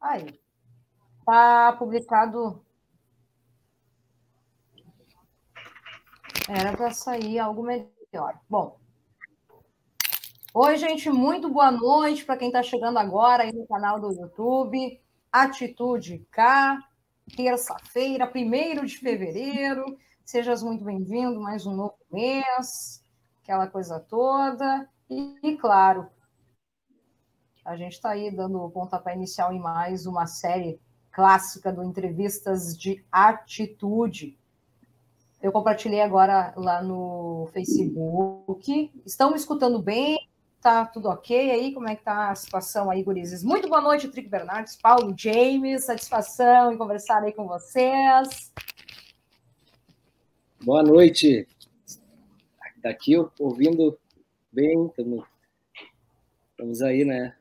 Aí. Tá publicado. Era para sair algo melhor. Bom. Oi, gente, muito boa noite para quem está chegando agora aí no canal do YouTube. Atitude K, terça-feira, 1 de fevereiro. Sejas muito bem-vindo, mais um novo mês, aquela coisa toda. E claro, a gente está aí dando o pontapé inicial em mais uma série clássica do Entrevistas de Atitude. Eu compartilhei agora lá no Facebook. Estão me escutando bem? Tá tudo ok aí? Como é que tá a situação aí, gurizes? Muito boa noite, Trick Bernardes, Paulo James. Satisfação em conversar aí com vocês. Boa noite. Daqui ouvindo bem, estamos aí, né?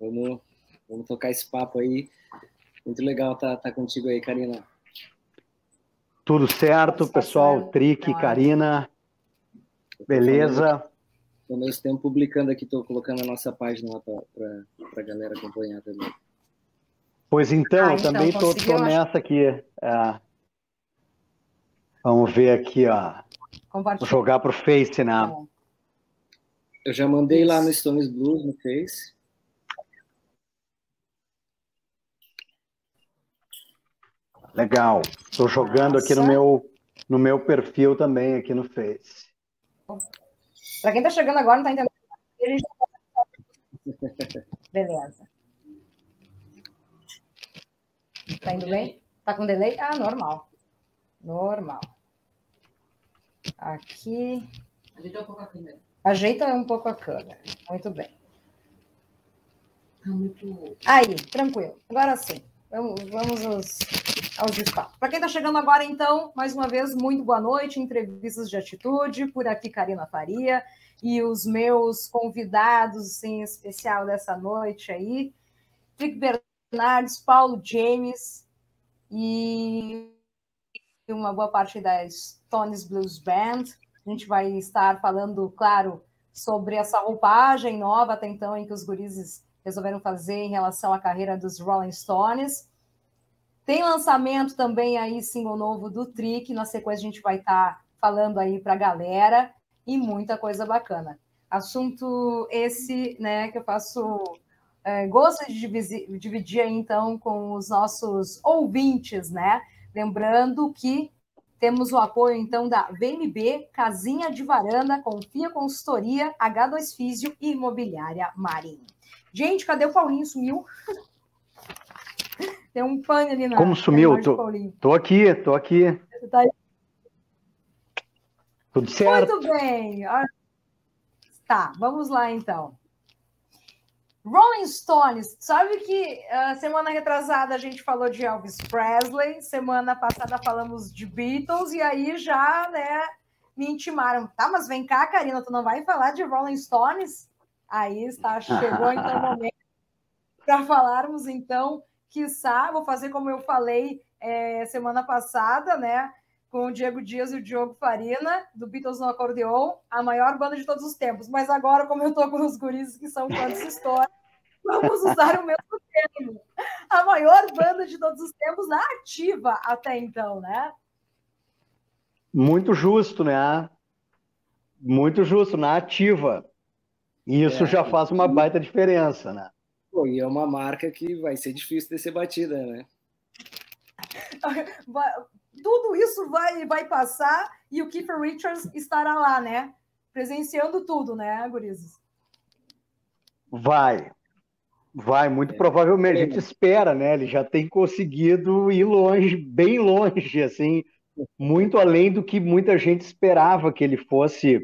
Vamos, vamos tocar esse papo aí. Muito legal estar tá, tá contigo aí, Karina. Tudo certo, pessoal? Trick, Karina. Beleza? Ao mesmo tempo publicando aqui, estou colocando a nossa página lá para a galera acompanhar também. Pois então, ah, então também estou nessa aqui. É. Vamos ver aqui, ó. Vou jogar para o Face, né? Tá Eu já mandei lá no Stones Blues, no Face. Legal. Estou jogando Nossa. aqui no meu, no meu perfil também, aqui no Face. Para quem está chegando agora, não está entendendo. Beleza. Está indo bem? Está com delay? Ah, normal. Normal. Aqui. Ajeita um pouco a câmera. Ajeita um pouco a câmera. Muito bem. Tá muito... Aí, tranquilo. Agora sim. Vamos, vamos aos, aos. Para quem está chegando agora, então, mais uma vez, muito boa noite. Entrevistas de atitude. Por aqui, Karina Faria. E os meus convidados, em especial dessa noite aí, Trick Bernardes, Paulo James e uma boa parte da Stones Blues Band. A gente vai estar falando, claro, sobre essa roupagem nova até então em que os gurizes resolveram fazer em relação à carreira dos Rolling Stones. Tem lançamento também aí, single novo do Trick. Na sequência, a gente vai estar tá falando aí para a galera e muita coisa bacana. Assunto esse, né, que eu faço. É, gosto de dividir, dividir aí, então, com os nossos ouvintes, né? Lembrando que temos o apoio, então, da VMB, Casinha de Varanda, Confia Consultoria, H2 Físio e Imobiliária Marinho. Gente, cadê o Paulinho? Sumiu? Tem um pane ali na. Como sumiu? Tô, tô aqui, tô aqui. Tá Tudo certo? Muito bem. Tá, vamos lá então. Rolling Stones, sabe que uh, semana retrasada a gente falou de Elvis Presley, semana passada falamos de Beatles, e aí já, né, me intimaram. Tá, mas vem cá, Karina, tu não vai falar de Rolling Stones? Aí está, chegou então o momento para falarmos, então, quiçá, vou fazer como eu falei é, semana passada, né? Com o Diego Dias e o Diogo Farina, do Beatles no Acordeon, a maior banda de todos os tempos. Mas agora, como eu estou com os gurizes que são fãs de história, vamos usar o mesmo termo. A maior banda de todos os tempos na ativa até então, né? Muito justo, né? Muito justo, na ativa. E isso é, já faz uma baita diferença, né? Pô, e é uma marca que vai ser difícil de ser batida, né? Tudo isso vai, vai passar e o Keith Richards estará lá, né? Presenciando tudo, né, Gurizes? Vai. Vai, muito é. provavelmente. A gente espera, né? Ele já tem conseguido ir longe, bem longe, assim, muito além do que muita gente esperava que ele fosse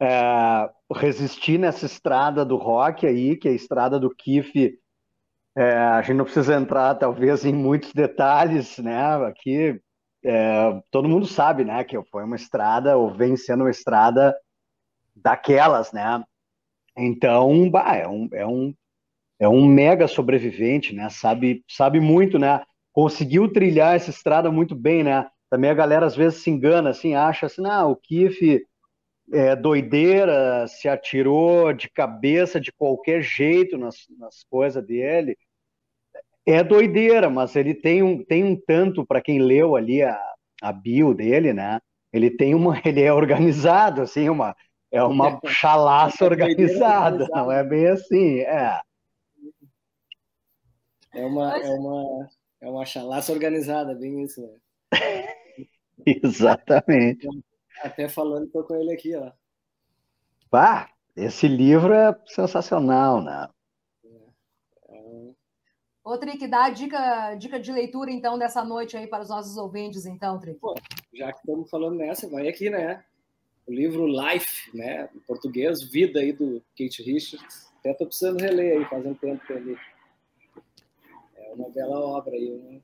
é, resistir nessa estrada do rock aí, que é a estrada do Kiff. É, a gente não precisa entrar, talvez, em muitos detalhes, né? Aqui é, todo mundo sabe, né, que foi uma estrada, ou vem sendo uma estrada daquelas, né? Então, bah, é um, é um, é um mega sobrevivente, né? Sabe, sabe muito, né? Conseguiu trilhar essa estrada muito bem, né? Também a galera às vezes se engana, assim, acha assim, não, o Kiff é, doideira, se atirou de cabeça de qualquer jeito nas, nas coisas dele. é doideira, mas ele tem um, tem um tanto, para quem leu ali a, a bio dele, né? Ele tem uma, ele é organizado, assim, uma, é uma chalaça organizada, não é bem assim, é. É uma, é uma, é uma chalaça organizada, bem isso, né? Exatamente. Até falando tô com ele aqui, ó. Pá, esse livro é sensacional, né? Ô, Trick, dá a dica, dica de leitura, então, dessa noite aí para os nossos ouvintes, então, Trick. Pô, já que estamos falando nessa, vai aqui, né? O livro Life, né? Em português, Vida aí do Kate Richards. Até tô precisando reler aí, faz um tempo que eu li. É uma bela obra aí, né?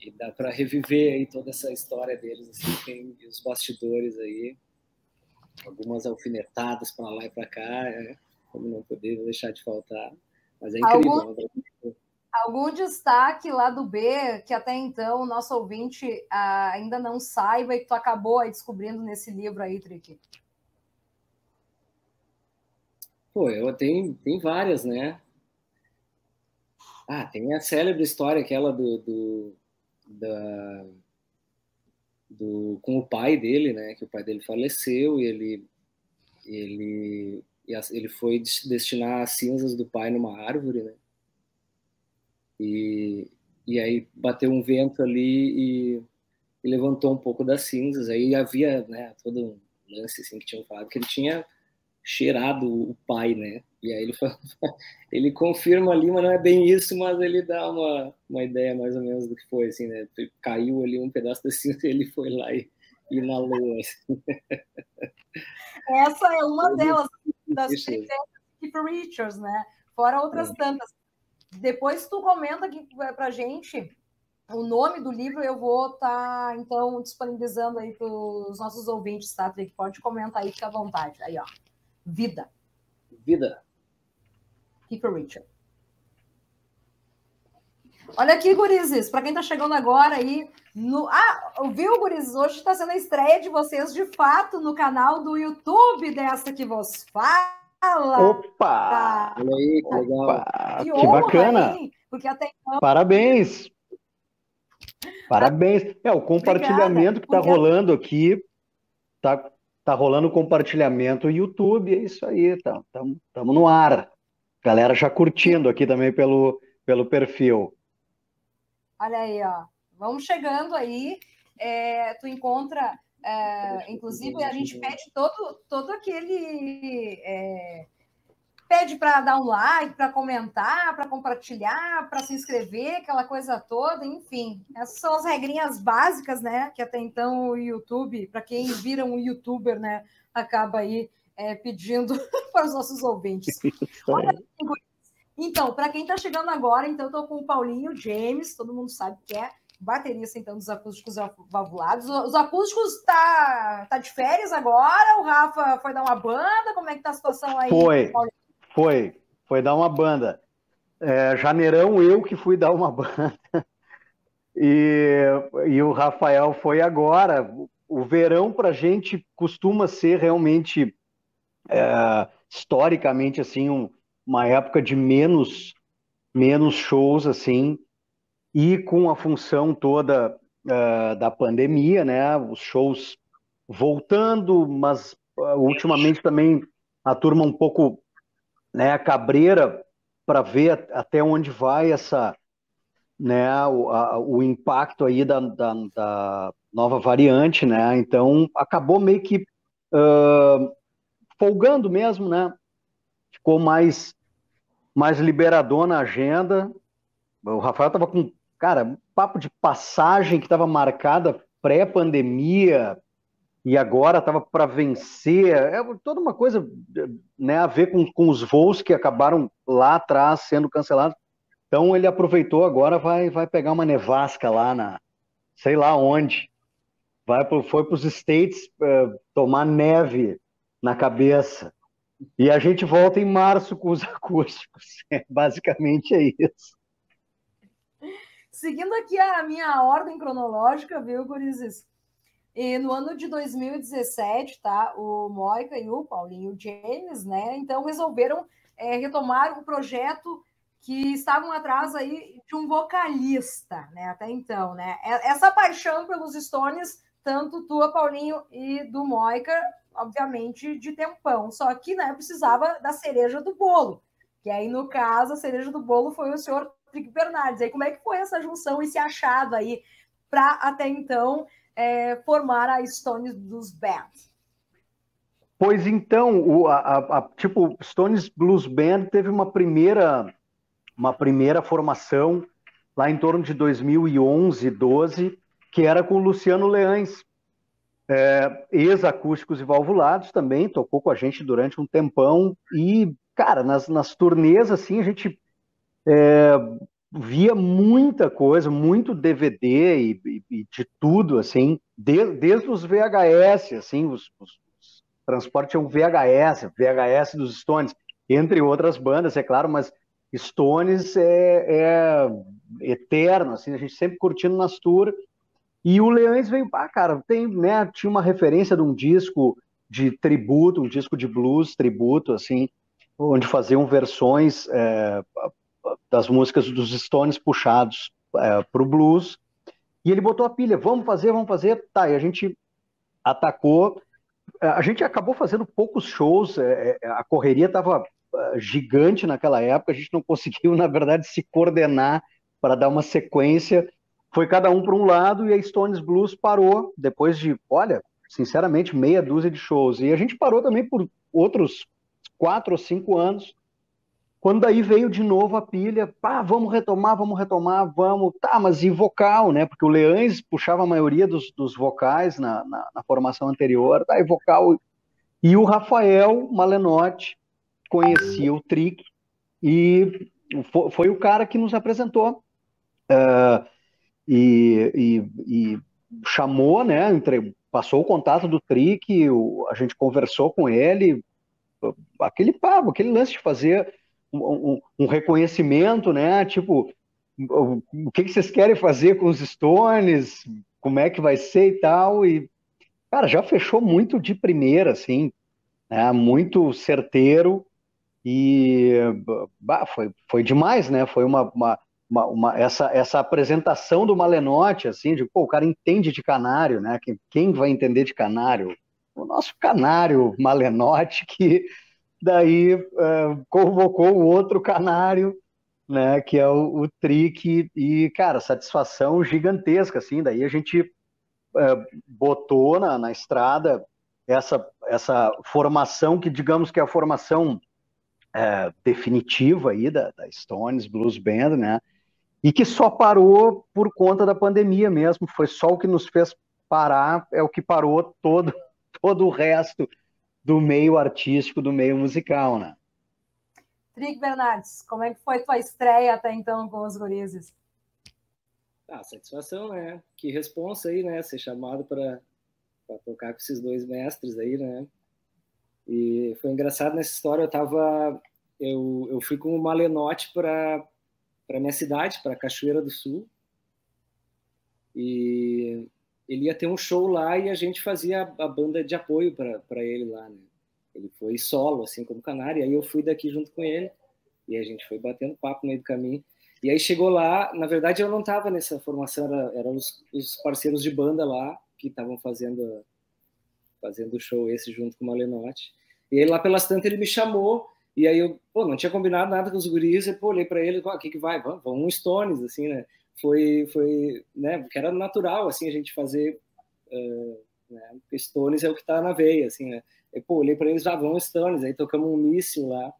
E dá para reviver aí toda essa história deles, assim, tem os bastidores aí, algumas alfinetadas para lá e para cá, né? como não poder deixar de faltar. Mas é incrível. Algum, algum destaque lá do B que até então o nosso ouvinte ah, ainda não saiba e que tu acabou aí descobrindo nesse livro aí, Trick? Pô, eu tenho, tem várias, né? Ah, tem a célebre história aquela do, do, da, do com o pai dele, né? Que o pai dele faleceu e ele ele ele foi destinar as cinzas do pai numa árvore, né? E, e aí bateu um vento ali e, e levantou um pouco das cinzas. Aí havia, né, todo um lance assim que tinham falado que ele tinha cheirado o pai, né? E aí ele, fala, ele confirma ali, mas não é bem isso, mas ele dá uma, uma ideia mais ou menos do que foi, assim, né? Caiu ali um pedaço da cinza e ele foi lá e inalou. Assim. Essa é uma delas, das Keith Richards, né? Fora outras é. tantas. Depois tu comenta aqui pra gente o nome do livro, eu vou estar, tá, então, disponibilizando aí para os nossos ouvintes, tá, Trick? Pode comentar aí, fica à vontade. Aí, ó. Vida. Vida. Keith Richards. Olha aqui, Gurizes, para quem está chegando agora aí. No... Ah, viu, Gurizes? Hoje está sendo a estreia de vocês de fato no canal do YouTube dessa que vos fala. Opa! Olha aí, que legal. Opa, que, que bacana. Hein? Porque até então... Parabéns. Parabéns. É, o compartilhamento Obrigada, que está porque... rolando aqui, tá, tá rolando compartilhamento YouTube, é isso aí, estamos tá, no ar. Galera já curtindo aqui também pelo, pelo perfil. Olha aí, ó. Vamos chegando aí. É, tu encontra, é, inclusive, a gente pede todo, todo aquele. É, pede para dar um like, para comentar, para compartilhar, para se inscrever, aquela coisa toda, enfim. Essas são as regrinhas básicas, né? Que até então o YouTube, para quem vira um youtuber, né, acaba aí é, pedindo para os nossos ouvintes. Olha, então, para quem está chegando agora, então estou com o Paulinho James, todo mundo sabe que é baterista então dos acústicos valvulados. Os acústicos tá, tá de férias agora? O Rafa foi dar uma banda? Como é que tá a situação aí? Foi, foi, foi dar uma banda. É, janeirão eu que fui dar uma banda. E, e o Rafael foi agora. O verão para a gente costuma ser realmente é, historicamente assim um, uma época de menos menos shows assim e com a função toda uh, da pandemia, né? Os shows voltando, mas uh, ultimamente também a turma um pouco, né, cabreira para ver até onde vai essa, né, o, a, o impacto aí da, da, da, nova variante, né? Então acabou meio que uh, folgando mesmo, né? Ficou mais mais liberador na agenda. O Rafael estava com, cara, papo de passagem que estava marcada pré-pandemia e agora estava para vencer. É toda uma coisa né, a ver com, com os voos que acabaram lá atrás sendo cancelados. Então ele aproveitou agora, vai, vai pegar uma nevasca lá na, sei lá onde. Vai pro, foi para os States uh, tomar neve na cabeça. E a gente volta em março com os acústicos. É, basicamente é isso. Seguindo aqui a minha ordem cronológica, viu, Gurizes? E no ano de 2017, tá? O Moica e o Paulinho James, né? Então resolveram é, retomar um projeto que estavam atrás aí de um vocalista, né? Até então, né? Essa paixão pelos Stones, tanto tua, Paulinho, e do Moica, obviamente, de tempão. Só que, né, precisava da cereja do bolo. Que aí, no caso, a cereja do bolo foi o senhor Trick Bernardes. Aí, como é que foi essa junção, esse achado aí, para até então é, formar a Stones dos Bands? Pois então, o, a, a, tipo, Stones Blues Band teve uma primeira, uma primeira formação lá em torno de 2011, 12, que era com o Luciano Leães, é, ex-acústicos e valvulados também, tocou com a gente durante um tempão, e, cara, nas, nas turnês, assim, a gente é, via muita coisa, muito DVD e, e, e de tudo, assim, de, desde os VHS, assim, os, os transporte é um VHS, VHS dos Stones, entre outras bandas, é claro, mas Stones é, é eterno, assim, a gente sempre curtindo nas tours. E o Leões veio, ah, cara, tem, né, tinha uma referência de um disco de tributo, um disco de blues tributo, assim, onde faziam versões é, das músicas dos Stones puxados é, para o blues. E ele botou a pilha, vamos fazer, vamos fazer. Tá, e a gente atacou é, a gente acabou fazendo poucos shows, é, é, a correria estava gigante naquela época, a gente não conseguiu, na verdade, se coordenar para dar uma sequência. Foi cada um para um lado e a Stones Blues parou depois de, olha, sinceramente, meia dúzia de shows. E a gente parou também por outros quatro ou cinco anos quando daí veio de novo a pilha, pá, vamos retomar, vamos retomar, vamos. Tá, mas e vocal, né? Porque o Leães puxava a maioria dos, dos vocais na, na, na, formação anterior, tá, e vocal. E o Rafael Malenotti conhecia o Trick e foi, foi o cara que nos apresentou. Uh, e, e, e, chamou, né? Entre, passou o contato do Trick, o, a gente conversou com ele, aquele papo, aquele lance de fazer um, um, reconhecimento, né? Tipo, o, que, que vocês querem fazer com os Stones? Como é que vai ser e tal? E, cara, já fechou muito de primeira, assim, né? Muito certeiro e bah, foi, foi demais, né? Foi uma, uma, uma, uma, essa, essa apresentação do Malenote, assim, de pô, o cara entende de canário, né? Quem, quem vai entender de canário? O nosso canário Malenote, que daí uh, convocou o outro canário, né, que é o, o Trick, e, cara, satisfação gigantesca, assim, daí a gente uh, botou na, na estrada essa, essa formação, que digamos que é a formação uh, definitiva aí da, da Stones Blues Band, né, e que só parou por conta da pandemia mesmo, foi só o que nos fez parar, é o que parou todo, todo o resto do meio artístico, do meio musical, né? Trick Bernardes, como é que foi tua estreia até então com os gurizes? Ah, satisfação, né? Que responsa aí, né? Ser chamado para tocar com esses dois mestres aí, né? E foi engraçado nessa história, eu tava eu, eu fui com o Malenote para para minha cidade, para Cachoeira do Sul. E ele ia ter um show lá e a gente fazia a, a banda de apoio para ele lá, né? Ele foi solo, assim como Canário, e aí eu fui daqui junto com ele, e a gente foi batendo papo no meio do caminho. E aí chegou lá, na verdade eu não estava nessa formação, eram era os, os, parceiros de banda lá que estavam fazendo fazendo o show esse junto com o Malenotti. E aí lá pelas tantas ele me chamou, e aí eu, pô, não tinha combinado nada com os guris, e pô, olhei para ele, o que que vai? Vamos um Stones, assim, né? Foi, foi né, que era natural, assim, a gente fazer, uh, né, porque Stones é o que está na veia, assim, né, e, pô, olhei para eles, já ah, vão Stones, aí tocamos um míssil lá,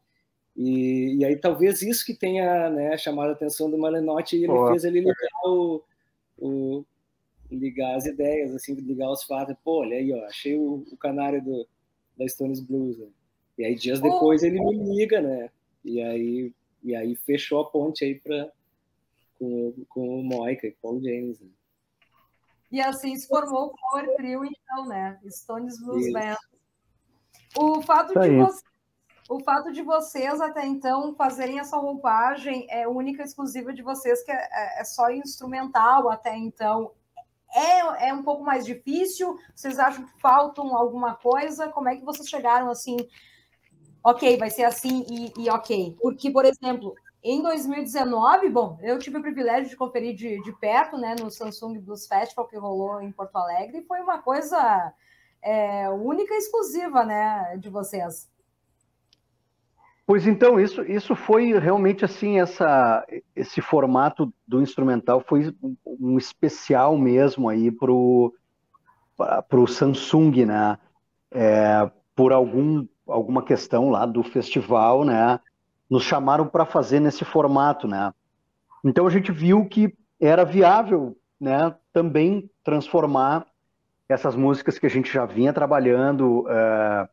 e, e aí talvez isso que tenha, né, chamado a atenção do Malenotti, e ele Pô. fez ele ligar o, o, ligar as ideias, assim, ligar os fatos, pô, olha aí, ó, achei o, o canário do, da Stones Blues, né? E aí dias depois ele me liga, né? E aí, e aí fechou a ponte aí para com, com o Moica e Paul James. Né? E assim se formou o Power Trio, então, né? Stones Blues Band. O fato de você, o fato de vocês até então fazerem essa roupagem é única e exclusiva de vocês, que é, é, é só instrumental até então. É, é um pouco mais difícil? Vocês acham que faltam alguma coisa? Como é que vocês chegaram assim? Ok, vai ser assim e, e ok. Porque, por exemplo, em 2019, bom, eu tive o privilégio de conferir de, de perto, né, no Samsung Blues Festival que rolou em Porto Alegre, e foi uma coisa é, única e exclusiva, né, de vocês. Pois então, isso, isso foi realmente assim, essa, esse formato do instrumental foi um especial mesmo aí pro, pro Samsung, né? É, por algum, alguma questão lá do festival, né? Nos chamaram para fazer nesse formato, né? Então a gente viu que era viável, né? Também transformar essas músicas que a gente já vinha trabalhando é,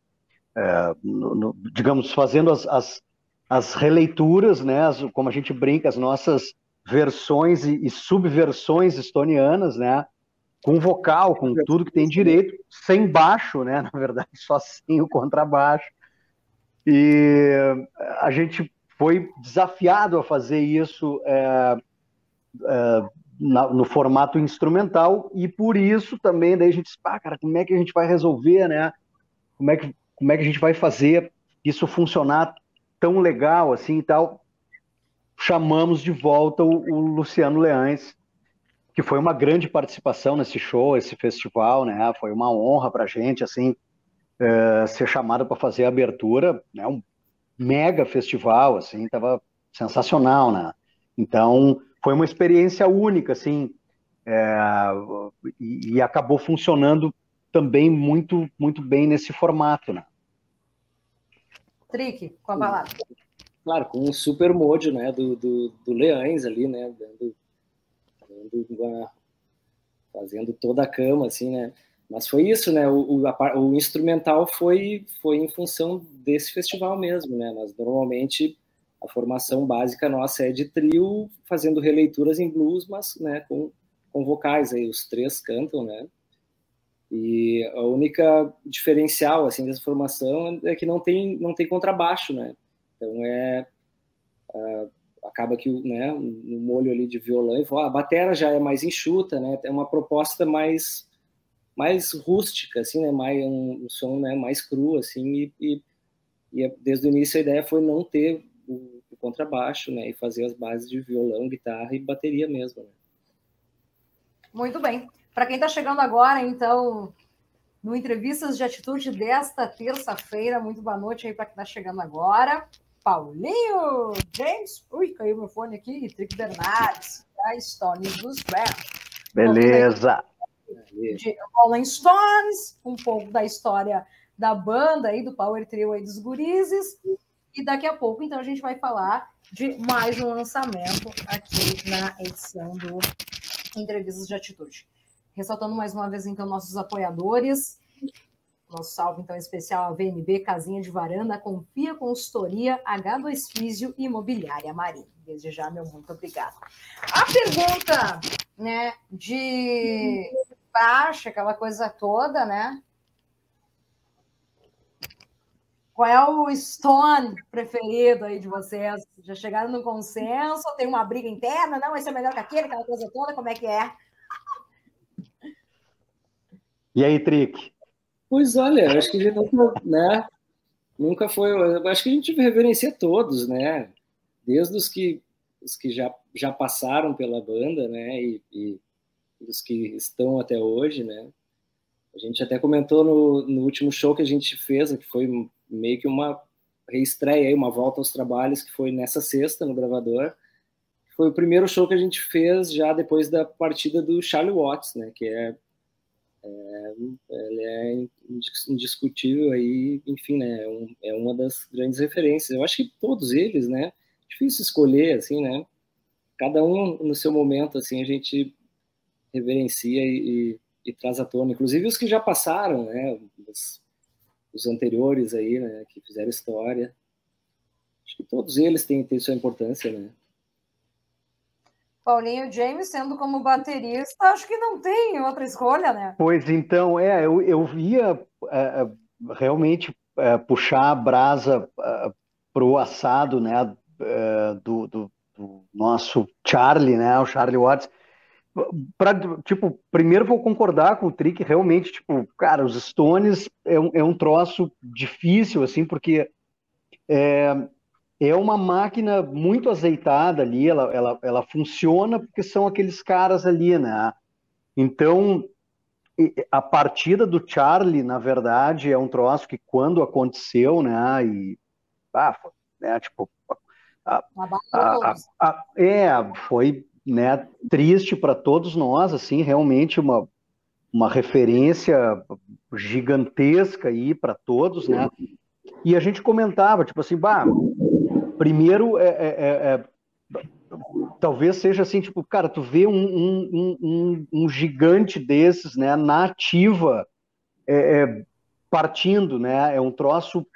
é, no, no, digamos, fazendo as, as, as releituras, né, as, como a gente brinca, as nossas versões e, e, subversões estonianas, né, com vocal, com tudo que tem direito, sem baixo, né, na verdade, só sem o contrabaixo. E a gente foi desafiado a fazer isso é, é, na, no formato instrumental e por isso também daí a gente disse, ah, cara, como é que a gente vai resolver, né? Como é que como é que a gente vai fazer isso funcionar tão legal assim e tal. Chamamos de volta o, o Luciano Leães, que foi uma grande participação nesse show, esse festival, né? Foi uma honra para a gente, assim, é, ser chamado para fazer a abertura, né? Um mega festival, assim, tava sensacional, né? Então, foi uma experiência única, assim, é, e, e acabou funcionando também muito, muito bem nesse formato, né? Trick, com a palavra. Claro, com um super mojo, né, do, do, do Leães ali, né, dando, dando uma, fazendo toda a cama, assim, né, mas foi isso, né, o, o, o instrumental foi, foi em função desse festival mesmo, né, mas normalmente a formação básica nossa é de trio, fazendo releituras em blues, mas, né, com, com vocais aí, os três cantam, né, e a única diferencial assim dessa formação é que não tem não tem contrabaixo, né? Então é uh, acaba que né, no molho ali de violão e a bateria já é mais enxuta, né? É uma proposta mais mais rústica, assim, né? Mais um, um som, né? Mais cru, assim. E, e, e, desde o início a ideia foi não ter o, o, contrabaixo, né? E fazer as bases de violão, guitarra e bateria mesmo. Né? Muito bem. Para quem está chegando agora, então, no Entrevistas de Atitude desta terça-feira, muito boa noite aí para quem está chegando agora. Paulinho, James, ui, caiu meu fone aqui, Trick Bernardes, da Stones dos Rams. Beleza. De Rolling Stones, um pouco da história da banda aí, do Power Trio aí dos gurizes. E daqui a pouco, então, a gente vai falar de mais um lançamento aqui na edição do Entrevistas de Atitude. Ressaltando mais uma vez, então, nossos apoiadores. Nosso salve, então, especial à VNB, Casinha de Varanda, Confia Consultoria, H2 Físio e Imobiliária Marinho. Desde já, meu muito obrigado. A pergunta, né, de baixa, aquela coisa toda, né? Qual é o Stone preferido aí de vocês? Já chegaram no consenso? Tem uma briga interna? Não, esse é melhor que aquele, aquela coisa toda? Como é que é? E aí, Trick? Pois olha, acho que a gente nunca, né, nunca foi. Acho que a gente reverencia todos, né? Desde os que, os que já, já passaram pela banda, né? E, e os que estão até hoje, né? A gente até comentou no, no último show que a gente fez, que foi meio que uma reestreia, uma volta aos trabalhos, que foi nessa sexta no gravador. Foi o primeiro show que a gente fez já depois da partida do Charlie Watts, né? Que é é, ele é indiscutível aí, enfim, né, é, um, é, uma das grandes referências. Eu acho que todos eles, né, difícil escolher, assim, né, cada um no seu momento, assim, a gente reverencia e, e, e traz à tona, inclusive os que já passaram, né, os, os, anteriores aí, né, que fizeram história. Acho que todos eles têm, têm sua importância, né. Paulinho James, sendo como baterista, acho que não tem outra escolha, né? Pois então, é, eu, eu ia é, é realmente é, puxar a brasa é, para o assado, né, é, do, do, do, nosso Charlie, né, o Charlie Watts. Pra, tipo, primeiro vou concordar com o Trick, realmente, tipo, cara, os Stones é um, é um troço difícil, assim, porque é, é uma máquina muito azeitada ali, ela, ela, ela funciona porque são aqueles caras ali, né? Então, a partida do Charlie, na verdade, é um troço que quando aconteceu, né? E, ah, né, tipo, a, a, a, é, foi né, triste para todos nós, assim, realmente uma, uma referência gigantesca aí para todos, né? E a gente comentava, tipo assim, bah, primeiro é, é, é, é talvez seja assim, tipo, cara, tu vê um, um, um, um gigante desses, né, na ativa, é, é, partindo, né, é um troço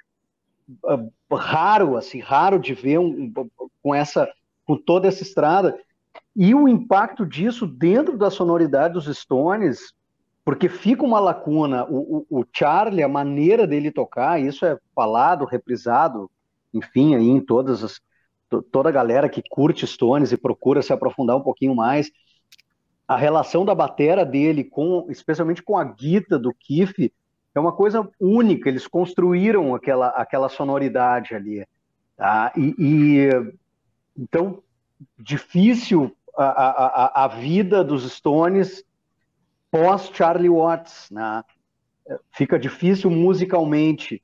uh, raro, assim, raro de ver um, com essa, com toda essa estrada, e o impacto disso dentro da sonoridade dos Stones, porque fica uma lacuna, o, o, o Charlie, a maneira dele tocar, isso é falado, reprisado, enfim, aí em todas as, toda a galera que curte Stones e procura se aprofundar um pouquinho mais, a relação da batera dele com, especialmente com a guita do Keith, é uma coisa única. Eles construíram aquela, aquela sonoridade ali, tá? E, e então difícil a, a, a vida dos Stones pós Charlie Watts, né? Fica difícil musicalmente.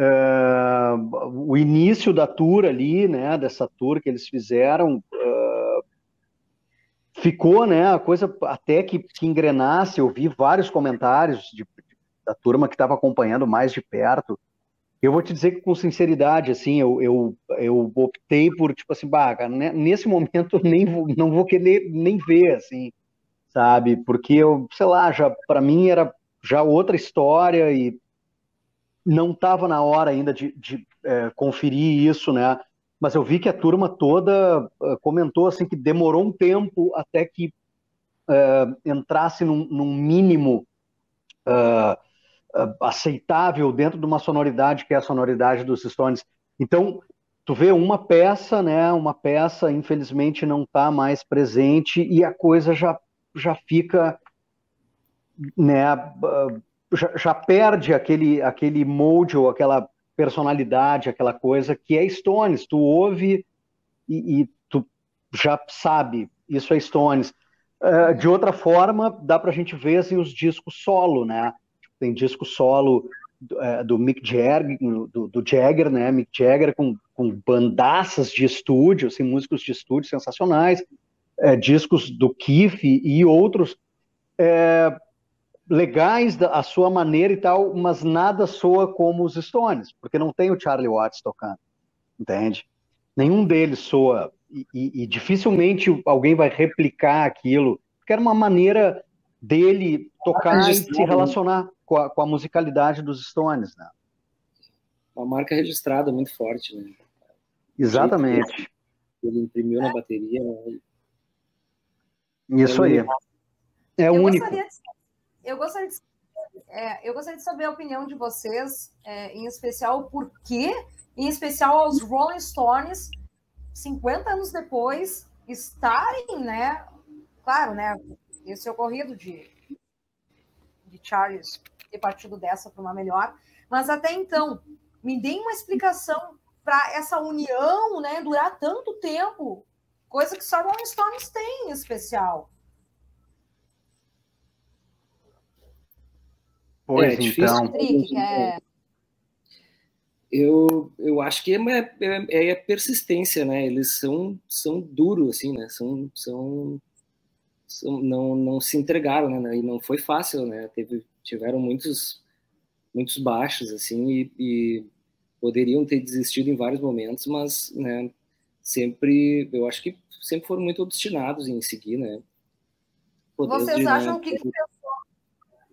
Uh, o início da tour ali, né, dessa tour que eles fizeram, uh, ficou, né, a coisa até que, que engrenasse, eu vi vários comentários de, da turma que estava acompanhando mais de perto, eu vou te dizer que com sinceridade, assim, eu, eu, eu optei por, tipo assim, bah, né, nesse momento nem vou, não vou querer nem ver, assim, sabe, porque eu, sei lá, já, para mim era já outra história e não estava na hora ainda de, de é, conferir isso, né? Mas eu vi que a turma toda uh, comentou assim que demorou um tempo até que uh, entrasse num, num mínimo uh, aceitável dentro de uma sonoridade que é a sonoridade dos Stones. Então, tu vê uma peça, né? Uma peça, infelizmente, não está mais presente e a coisa já, já fica, né? já, já, perde aquele, aquele molde ou aquela personalidade, aquela coisa que é Stones. Tu ouve e, e tu já sabe, isso é Stones. Uh, de outra forma, dá para a gente ver assim, os discos solo, né? Tem disco solo do, uh, do Mick Jagger, do, do, Jagger, né? Mick Jagger com, com bandaças de estúdio, assim, músicos de estúdio sensacionais, uh, discos do Keith e outros legais da a sua maneira e tal, mas nada soa como os Stones, porque não tem o Charlie Watts tocando, entende? Nenhum deles soa e, e, e dificilmente alguém vai replicar aquilo, porque era uma maneira dele tocar e se relacionar com a, com a, musicalidade dos Stones, né? Uma marca registrada muito forte, né? Exatamente. Ele imprimiu na bateria. Né? Isso aí. É o único. Gostaria de eu gostaria de, é, eu gostaria de saber a opinião de vocês, é, em especial o porquê, em especial aos Rolling Stones, 50 anos depois, estarem, né? Claro, né? Esse ocorrido de, de Charles ter partido dessa para uma melhor, mas até então, me deem uma explicação para essa união, né, durar tanto tempo, coisa que só Rolling Stones tem em especial. Pois é, então. É... Eu, eu acho que é, é, é, a persistência, né? Eles são, são duros, assim, né? São, são, são, não, não se entregaram, né? E não foi fácil, né? Teve, tiveram muitos, muitos baixos, assim, e, e poderiam ter desistido em vários momentos, mas, né? Sempre, eu acho que sempre foram muito obstinados em seguir, né? Poder Vocês de, acham né, que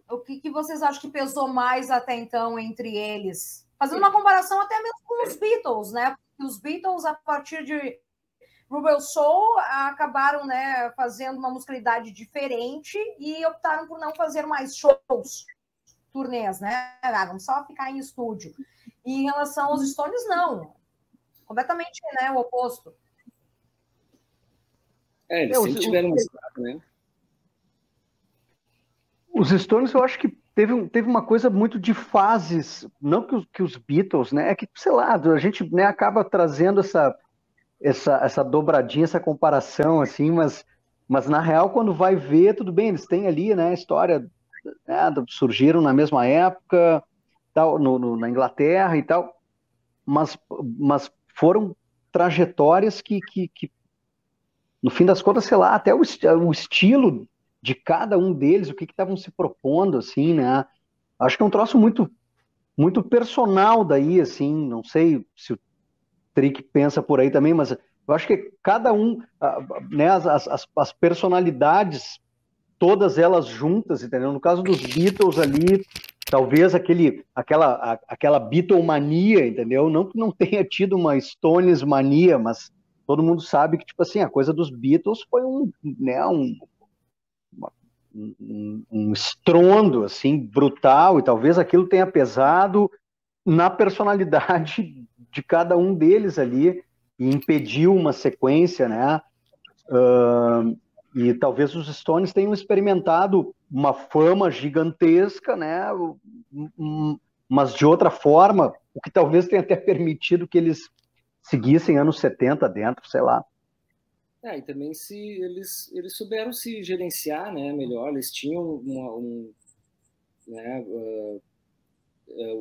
o que, que vocês acham que pesou mais até então entre eles? Fazendo uma comparação até mesmo com os Beatles, né? Os Beatles, a partir de Rubel Soul, acabaram né, fazendo uma musicalidade diferente e optaram por não fazer mais shows, turnês, né? Ah, vamos só ficar em estúdio. E em relação aos Stones, não. Completamente né, o oposto. É, eles sempre tiveram um né? Os Stones, eu acho que teve, teve uma coisa muito de fases, não que os, que os Beatles, né? É que, sei lá, a gente né, acaba trazendo essa, essa, essa dobradinha, essa comparação, assim, mas, mas na real, quando vai ver, tudo bem, eles têm ali, né, a história, né, surgiram na mesma época, tal, no, no, na Inglaterra e tal, mas, mas foram trajetórias que, que, que, no fim das contas, sei lá, até o, o estilo de cada um deles, o que estavam se propondo, assim, né? Acho que é um troço muito, muito personal daí, assim, não sei se o Trick pensa por aí também, mas eu acho que cada um, né, as, as, as personalidades, todas elas juntas, entendeu? No caso dos Beatles ali, talvez aquele, aquela, aquela Beatlemania, entendeu? Não que não tenha tido uma Stones mania, mas todo mundo sabe que, tipo assim, a coisa dos Beatles foi um, né, um, um, um estrondo assim brutal e talvez aquilo tenha pesado na personalidade de cada um deles ali e impediu uma sequência, né? Uh, e talvez os Stones tenham experimentado uma fama gigantesca, né? Mas de outra forma, o que talvez tenha até permitido que eles seguissem anos 70 dentro, sei lá. É, e também se eles, eles souberam se gerenciar né, melhor, eles tinham uma, um. Né, uh,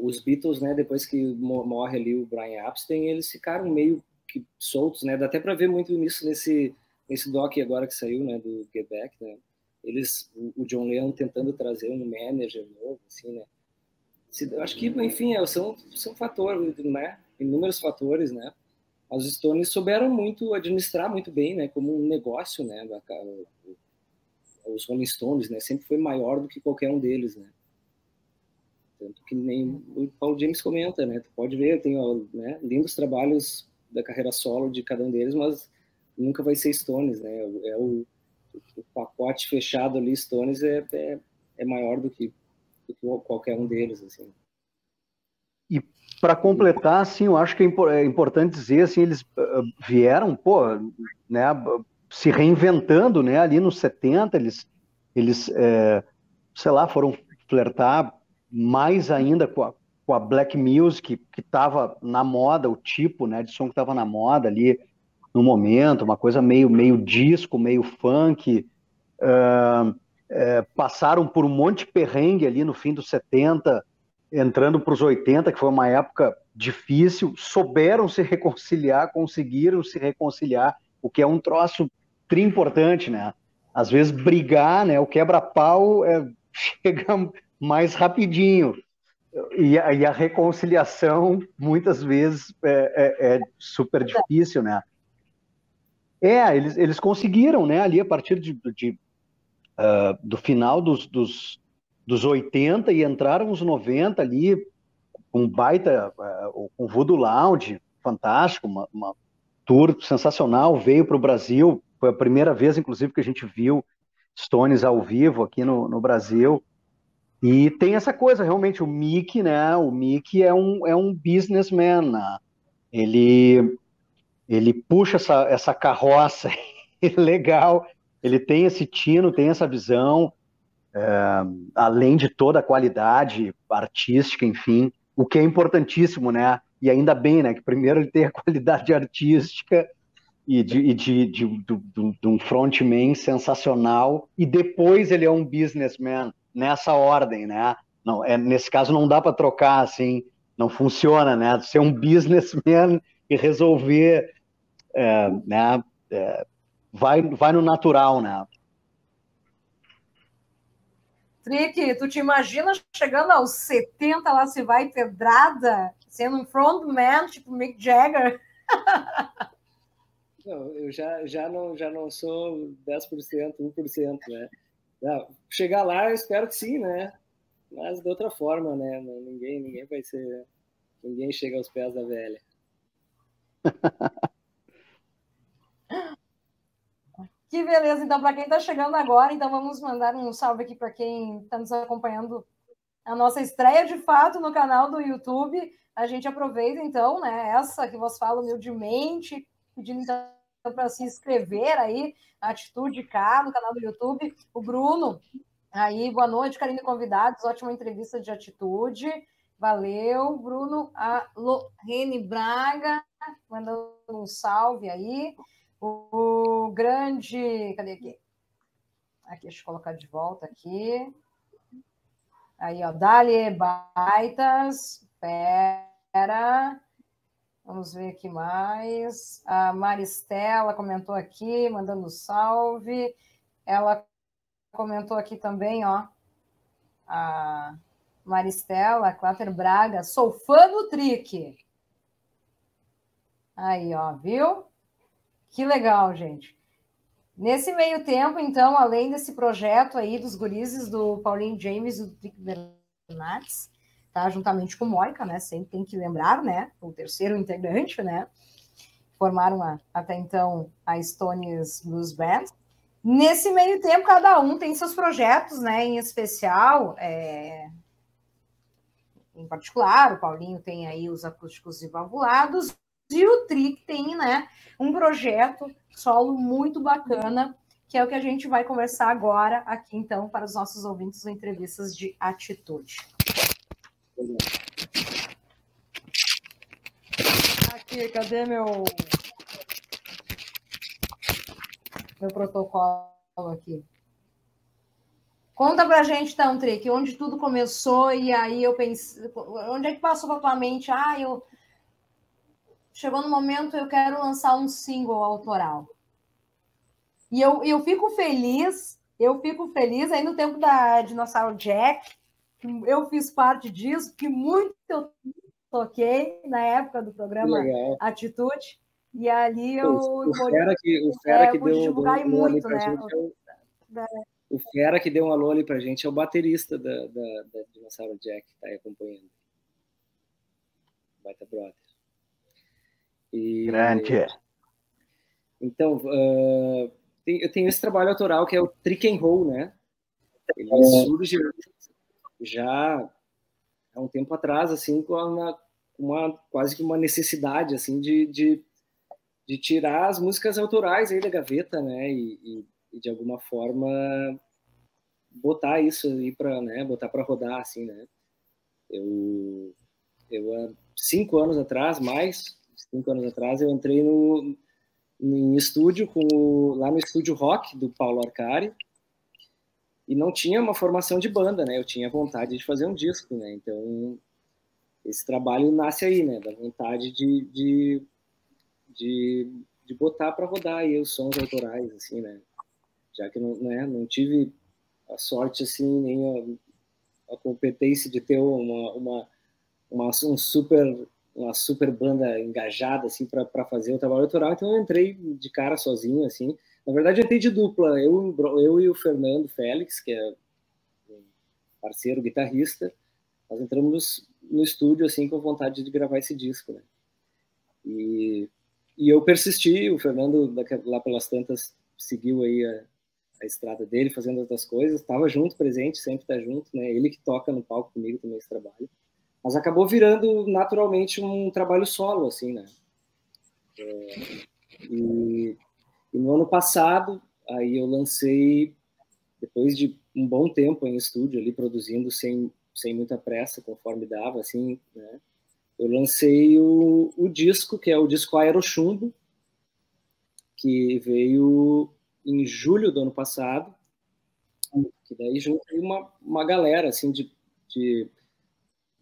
os Beatles, né, depois que morre ali o Brian Epstein, eles ficaram meio que soltos, né? Dá até para ver muito nisso nesse, nesse doc agora que saiu, né, do Get Back, né? Eles, o John Lennon tentando trazer um manager novo, assim, né? Acho que, enfim, é, são, são fatores, né? Inúmeros fatores, né? os Stones souberam muito administrar muito bem, né, como um negócio, né, os Rolling Stones, né, sempre foi maior do que qualquer um deles, né. Tanto que nem o Paul James comenta, né, tu pode ver, tem né, lindos trabalhos da carreira solo de cada um deles, mas nunca vai ser Stones, né, é o, o pacote fechado ali, Stones é, é, é maior do que, do que qualquer um deles, assim. E para completar, assim, eu acho que é, é importante dizer, assim, eles uh, vieram, pô, né, se reinventando, né, ali nos 70, eles, eles é, sei lá, foram flertar mais ainda com a, com a black music que estava na moda, o tipo, né, de som que estava na moda ali no momento, uma coisa meio, meio disco, meio funk, uh, uh, passaram por um monte de perrengue ali no fim dos 70, entrando para os 80, que foi uma época difícil, souberam se reconciliar, conseguiram se reconciliar, o que é um troço tri importante, né? Às vezes brigar, né? O quebra-pau é, mais rapidinho. E a, e a reconciliação, muitas vezes, é, é, é, super difícil, né? É, eles, eles conseguiram, né? Ali, a partir de, de uh, do final dos, dos dos 80 e entraram os 90 ali, com baita, uh, com Voodoo Lounge, fantástico, uma, uma tour sensacional, veio para o Brasil, foi a primeira vez, inclusive, que a gente viu Stones ao vivo aqui no, no Brasil, e tem essa coisa, realmente, o Mickey, né, o Mickey é um, é um businessman, né? ele, ele puxa essa, essa carroça legal, ele tem esse tino, tem essa visão, é, além de toda a qualidade artística, enfim, o que é importantíssimo, né? E ainda bem, né? Que primeiro ele tem a qualidade artística e de, e de, de, de, de um frontman sensacional, e depois ele é um businessman, nessa ordem, né? Não, é, nesse caso não dá para trocar, assim, não funciona, né? Ser um businessman e resolver, é, né? É, vai, vai no natural, né? Trick, tu te imagina chegando aos 70, lá se vai pedrada, sendo um frontman, tipo Mick Jagger? Não, eu já, já, não, já não sou 10%, 1%, né? Não, chegar lá, eu espero que sim, né? Mas de outra forma, né? Ninguém, ninguém vai ser. Ninguém chega aos pés da velha. Que beleza, então, para quem está chegando agora, então vamos mandar um salve aqui para quem está nos acompanhando a nossa estreia de fato no canal do YouTube. A gente aproveita, então, né, essa que vos falo humildemente, pedindo então para se inscrever aí, Atitude K, no canal do YouTube. O Bruno Aí, boa noite, Karine convidados. Ótima entrevista de atitude. Valeu, Bruno. A Lorene Braga, mandando um salve aí. O, o grande. Cadê aqui? Aqui, deixa eu colocar de volta aqui. Aí, ó, Dali Baitas, pera. Vamos ver aqui mais. A Maristela comentou aqui, mandando salve. Ela comentou aqui também, ó, a Maristela Clater Braga, sou fã do Trick. Aí, ó, viu? Que legal, gente. Nesse meio tempo, então, além desse projeto aí dos gurizes do Paulinho James e do Trick Bernardes, tá? Juntamente com Moica, né? Sempre tem que lembrar, né? O terceiro integrante, né? Formaram a, até então a Stones Blues Band. Nesse meio tempo, cada um tem seus projetos, né? Em especial, é... em particular, o Paulinho tem aí os acústicos e valvulados, e o Trick tem, né, um projeto solo muito bacana, que é o que a gente vai conversar agora aqui, então, para os nossos ouvintes do Entrevistas de Atitude. Aqui, cadê meu meu protocolo aqui. Conta pra gente, então, Trick, onde tudo começou e aí eu pensei. Onde é que passou pra tua mente? Ah, eu. Chegou no momento eu quero lançar um single autoral. E eu, eu fico feliz, eu fico feliz aí no tempo da Dinossauro Jack, eu fiz parte disso, que muito eu toquei na época do programa Atitude. E ali eu. O, Fera que, o Fera é, que deu, deu um alô ali pra né? gente. É o, o Fera que deu um alô ali pra gente é o baterista da, da, da Dinossauro Jack, que tá aí acompanhando. Baita Brother. E, Grande. Então, uh, tem, eu tenho esse trabalho autoral que é o Trick and Roll, né? Ele surge já há um tempo atrás, assim, com uma, uma quase que uma necessidade, assim, de, de de tirar as músicas autorais aí da gaveta, né? E, e, e de alguma forma botar isso aí para, né? Botar para rodar, assim, né? Eu, eu há cinco anos atrás, mais cinco anos atrás, eu entrei no em estúdio com o, lá no estúdio rock do Paulo Arcari e não tinha uma formação de banda, né? Eu tinha vontade de fazer um disco, né? Então esse trabalho nasce aí, né? Da vontade de, de de, de botar para rodar aí os sons autorais, assim, né? Já que não, né, não tive a sorte, assim, nem a, a competência de ter uma, uma, uma, um super, uma super banda engajada, assim, para fazer o trabalho autoral. Então eu entrei de cara sozinho, assim. Na verdade, eu entrei de dupla, eu, eu e o Fernando Félix, que é parceiro guitarrista, nós entramos no estúdio, assim, com vontade de gravar esse disco, né? E e eu persisti, o Fernando, lá pelas tantas, seguiu aí a, a estrada dele, fazendo outras coisas, estava junto, presente, sempre está junto, né? Ele que toca no palco comigo também esse trabalho. Mas acabou virando naturalmente um trabalho solo, assim, né? É, e, e no ano passado, aí eu lancei, depois de um bom tempo em estúdio ali, produzindo sem, sem muita pressa, conforme dava, assim, né? eu lancei o, o disco, que é o disco Aerochumbo, que veio em julho do ano passado, que daí juntei uma, uma galera, assim, de, de,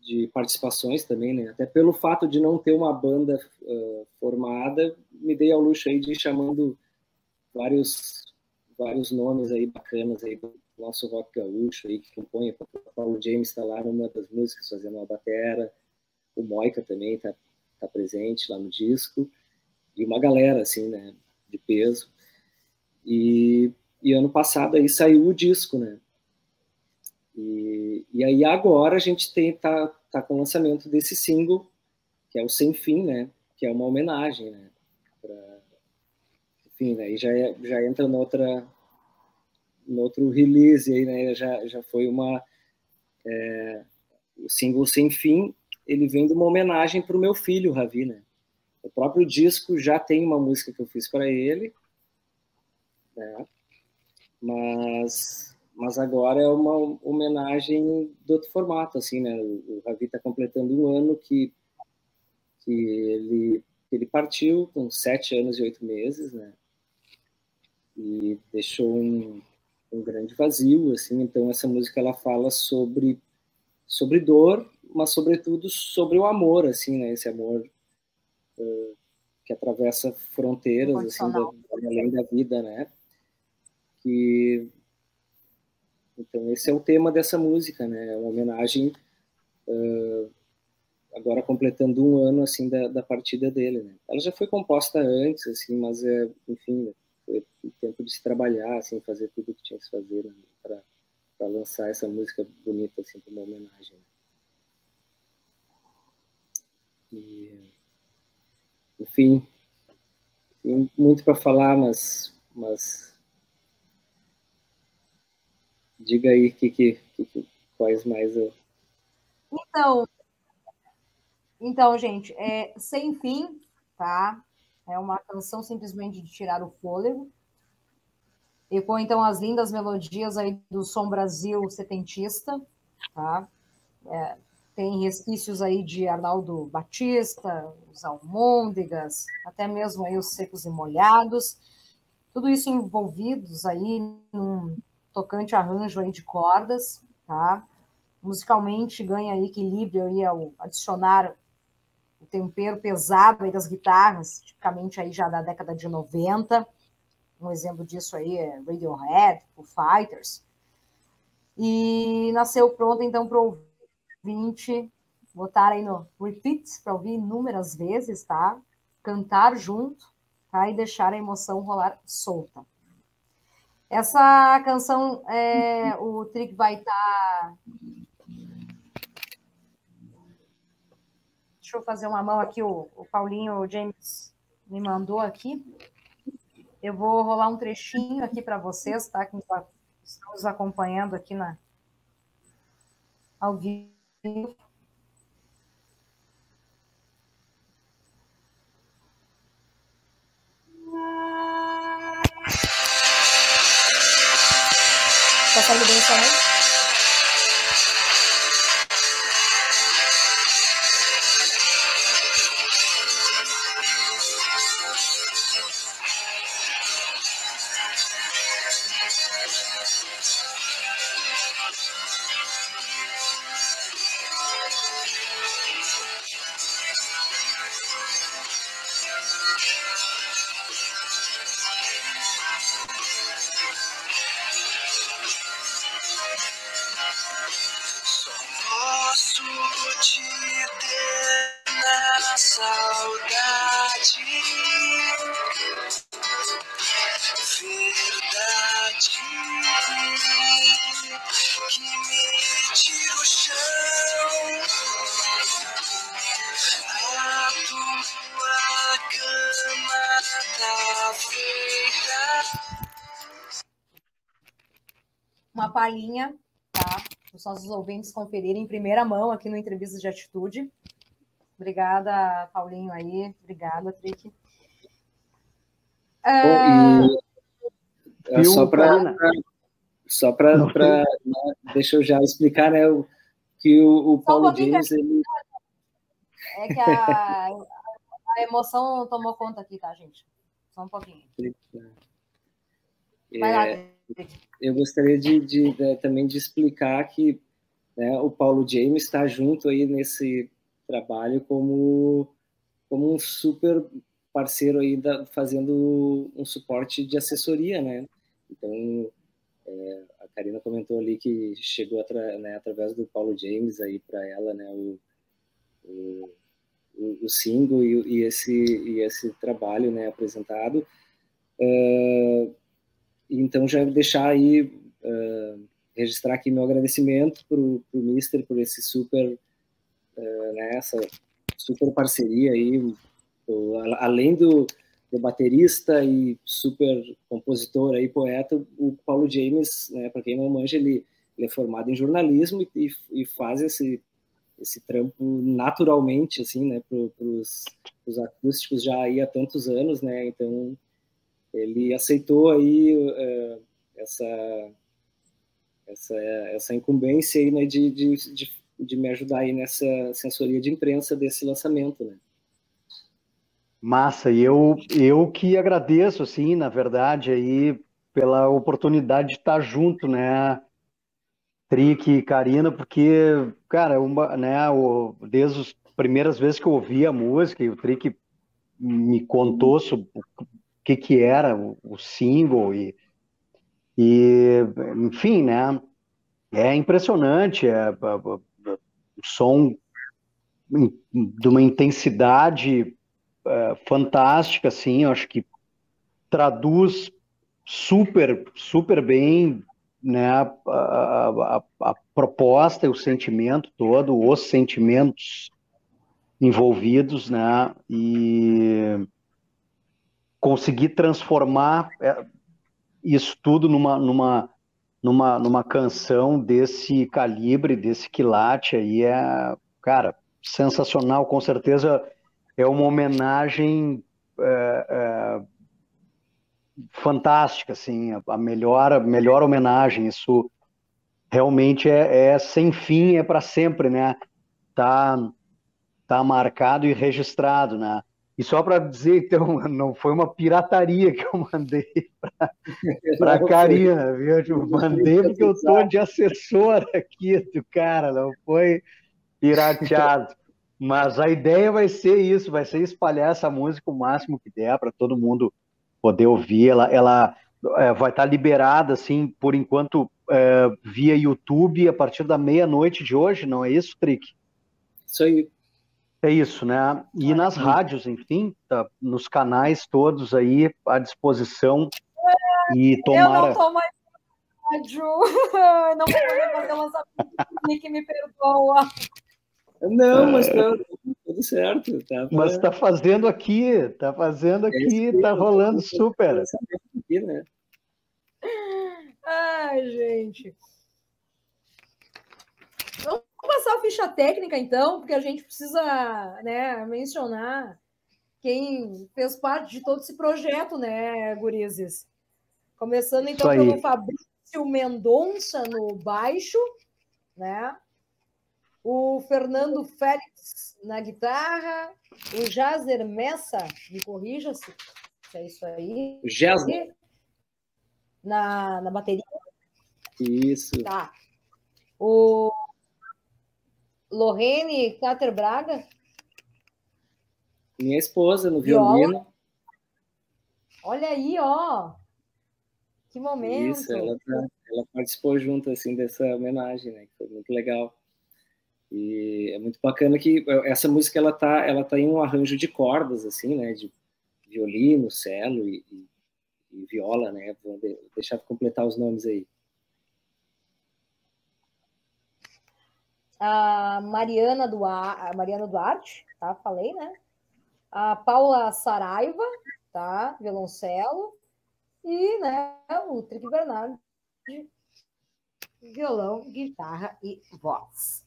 de, participações também, né? Até pelo fato de não ter uma banda uh, formada, me dei ao luxo aí de ir chamando vários, vários nomes aí bacanas aí do nosso rock gaúcho aí, que compõe, o Paulo James está lá numa das músicas, fazendo uma batera, o Moica também está tá presente lá no disco, e uma galera, assim, né, de peso. E, e ano passado aí saiu o disco, né? E, e aí agora a gente tem, tá, tá com o lançamento desse single, que é o Sem Fim, né? Que é uma homenagem, né? Pra, enfim, né? Já, é, já entra noutra, no outro release aí, né? Já, já foi uma... É, o single Sem Fim ele vem de uma homenagem para o meu filho, Ravi, né? O próprio disco já tem uma música que eu fiz para ele, né? Mas mas agora é uma homenagem do outro formato, assim, né? O, o Ravi está completando um ano que, que ele, ele partiu com sete anos e oito meses, né? E deixou um, um grande vazio, assim. Então essa música ela fala sobre sobre dor, mas sobretudo sobre o amor, assim, né? Esse amor uh, que atravessa fronteiras, assim, da, além da vida, né? Que então esse é o tema dessa música, né? É uma homenagem uh, agora completando um ano assim da, da partida dele, né? Ela já foi composta antes, assim, mas é, enfim, foi o tempo de se trabalhar, assim, fazer tudo que tinha que fazer né? para lançar essa música bonita assim como uma homenagem. E, enfim, tem muito para falar, mas, mas diga aí que, que, que, quais mais eu... Então, então, gente, é Sem Fim, tá? É uma canção simplesmente de tirar o fôlego e com então as lindas melodias aí do som Brasil setentista, tá? É, tem resquícios aí de Arnaldo Batista, os Almôndegas, até mesmo aí os Secos e Molhados, tudo isso envolvidos aí num tocante arranjo aí de cordas, tá? Musicalmente ganha equilíbrio aí ao adicionar o tempero pesado das guitarras, tipicamente aí já da década de 90, um exemplo disso aí é Radiohead, o Fighters. E nasceu pronto, então, para o ouvinte botar aí no repeat, para ouvir inúmeras vezes, tá? Cantar junto, tá? E deixar a emoção rolar solta. Essa canção, é, o Trick vai estar. Tá... Deixa eu fazer uma mão aqui, o, o Paulinho, o James me mandou aqui. Eu vou rolar um trechinho aqui para vocês, tá? Que estão nos acompanhando aqui na ao vivo. Tá saindo bem também? Palhinha, tá? Os nossos ouvintes conferirem em primeira mão aqui no Entrevistas de Atitude. Obrigada, Paulinho aí. Obrigada, Trick. Uh... E, só para só para né, deixa eu já explicar né o, que o, o Paulo um James ele... é que a, a emoção tomou conta aqui tá gente só um pouquinho é, Vai lá, eu gostaria de, de, de, também de explicar que né, o Paulo James está junto aí nesse trabalho como, como um super parceiro aí da, fazendo um suporte de assessoria, né? Então, é, a Karina comentou ali que chegou atra, né, através do Paulo James aí para ela, né, o, o, o single e, e, esse, e esse trabalho, né, apresentado. Uh, então, já deixar aí, uh, registrar aqui meu agradecimento para o Mister por esse super, uh, né, essa super parceria aí, além do, do, baterista e super compositor aí, poeta, o Paulo James, né, para quem não manja, ele, ele, é formado em jornalismo e, e faz esse esse trampo naturalmente assim né para os acústicos já aí há tantos anos né então ele aceitou aí uh, essa essa, essa incumbência aí, né, de, de, de, de me ajudar aí nessa sensoria de imprensa desse lançamento, né. Massa, e eu, eu que agradeço, assim, na verdade, aí, pela oportunidade de estar junto, né, Trick e Karina, porque, cara, uma, né, o, desde as primeiras vezes que eu ouvi a música, e o Trick me contou sobre que que era o, o single, e, e, enfim, né, é impressionante, é, é, é som de uma intensidade é, fantástica, assim, eu acho que traduz super, super bem né, a, a, a, proposta e o sentimento todo, os sentimentos envolvidos, né, e conseguir transformar é, isso tudo numa, numa, numa, numa canção desse calibre, desse quilate aí é, cara, sensacional, com certeza é uma homenagem é, é, fantástica, assim, a melhor, a melhor homenagem. Isso realmente é, é sem fim, é para sempre, né? Tá, tá marcado e registrado, né? E só para dizer, então, não foi uma pirataria que eu mandei para a Karina, viu? Eu mandei porque eu tô de assessor aqui do cara, não foi pirateado. Mas a ideia vai ser isso, vai ser espalhar essa música o máximo que der para todo mundo poder ouvir. Ela, ela é, vai estar tá liberada, assim, por enquanto, é, via YouTube a partir da meia-noite de hoje, não é isso, Trick? Isso aí. É isso, né? E nas rádios, enfim, tá, nos canais todos aí à disposição. É, e tomara... Eu não tô mais rádio. não vou fazer lançamento, que me perdoa. Não, mas tá tudo certo. Tá pra... Mas tá fazendo aqui, tá fazendo aqui, é tá rolando super. Aqui, né? Ai, gente. Vamos passar a ficha técnica, então, porque a gente precisa né, mencionar quem fez parte de todo esse projeto, né, Gurizes? Começando, então, pelo Fabrício Mendonça no baixo, né? o Fernando Félix na guitarra, o Jazer Messa, me corrija se, é isso aí. O Jazer. Na, na bateria. Isso. Tá. O Lorene Cater Braga. Minha esposa no Viola. violino. Olha aí, ó. Que momento. Isso, ela, tá, ela participou junto assim dessa homenagem, né? Que foi muito legal. E é muito bacana que é, essa música ela tá, ela tá em um arranjo de cordas assim, né, de violino, cello e, e, e viola, né? Vou deixar completar os nomes aí. A Mariana Duarte, a Mariana Duarte, tá? Falei, né? A Paula Saraiva, tá? Violoncelo e, né, o Trick Bernardo, violão, guitarra e voz.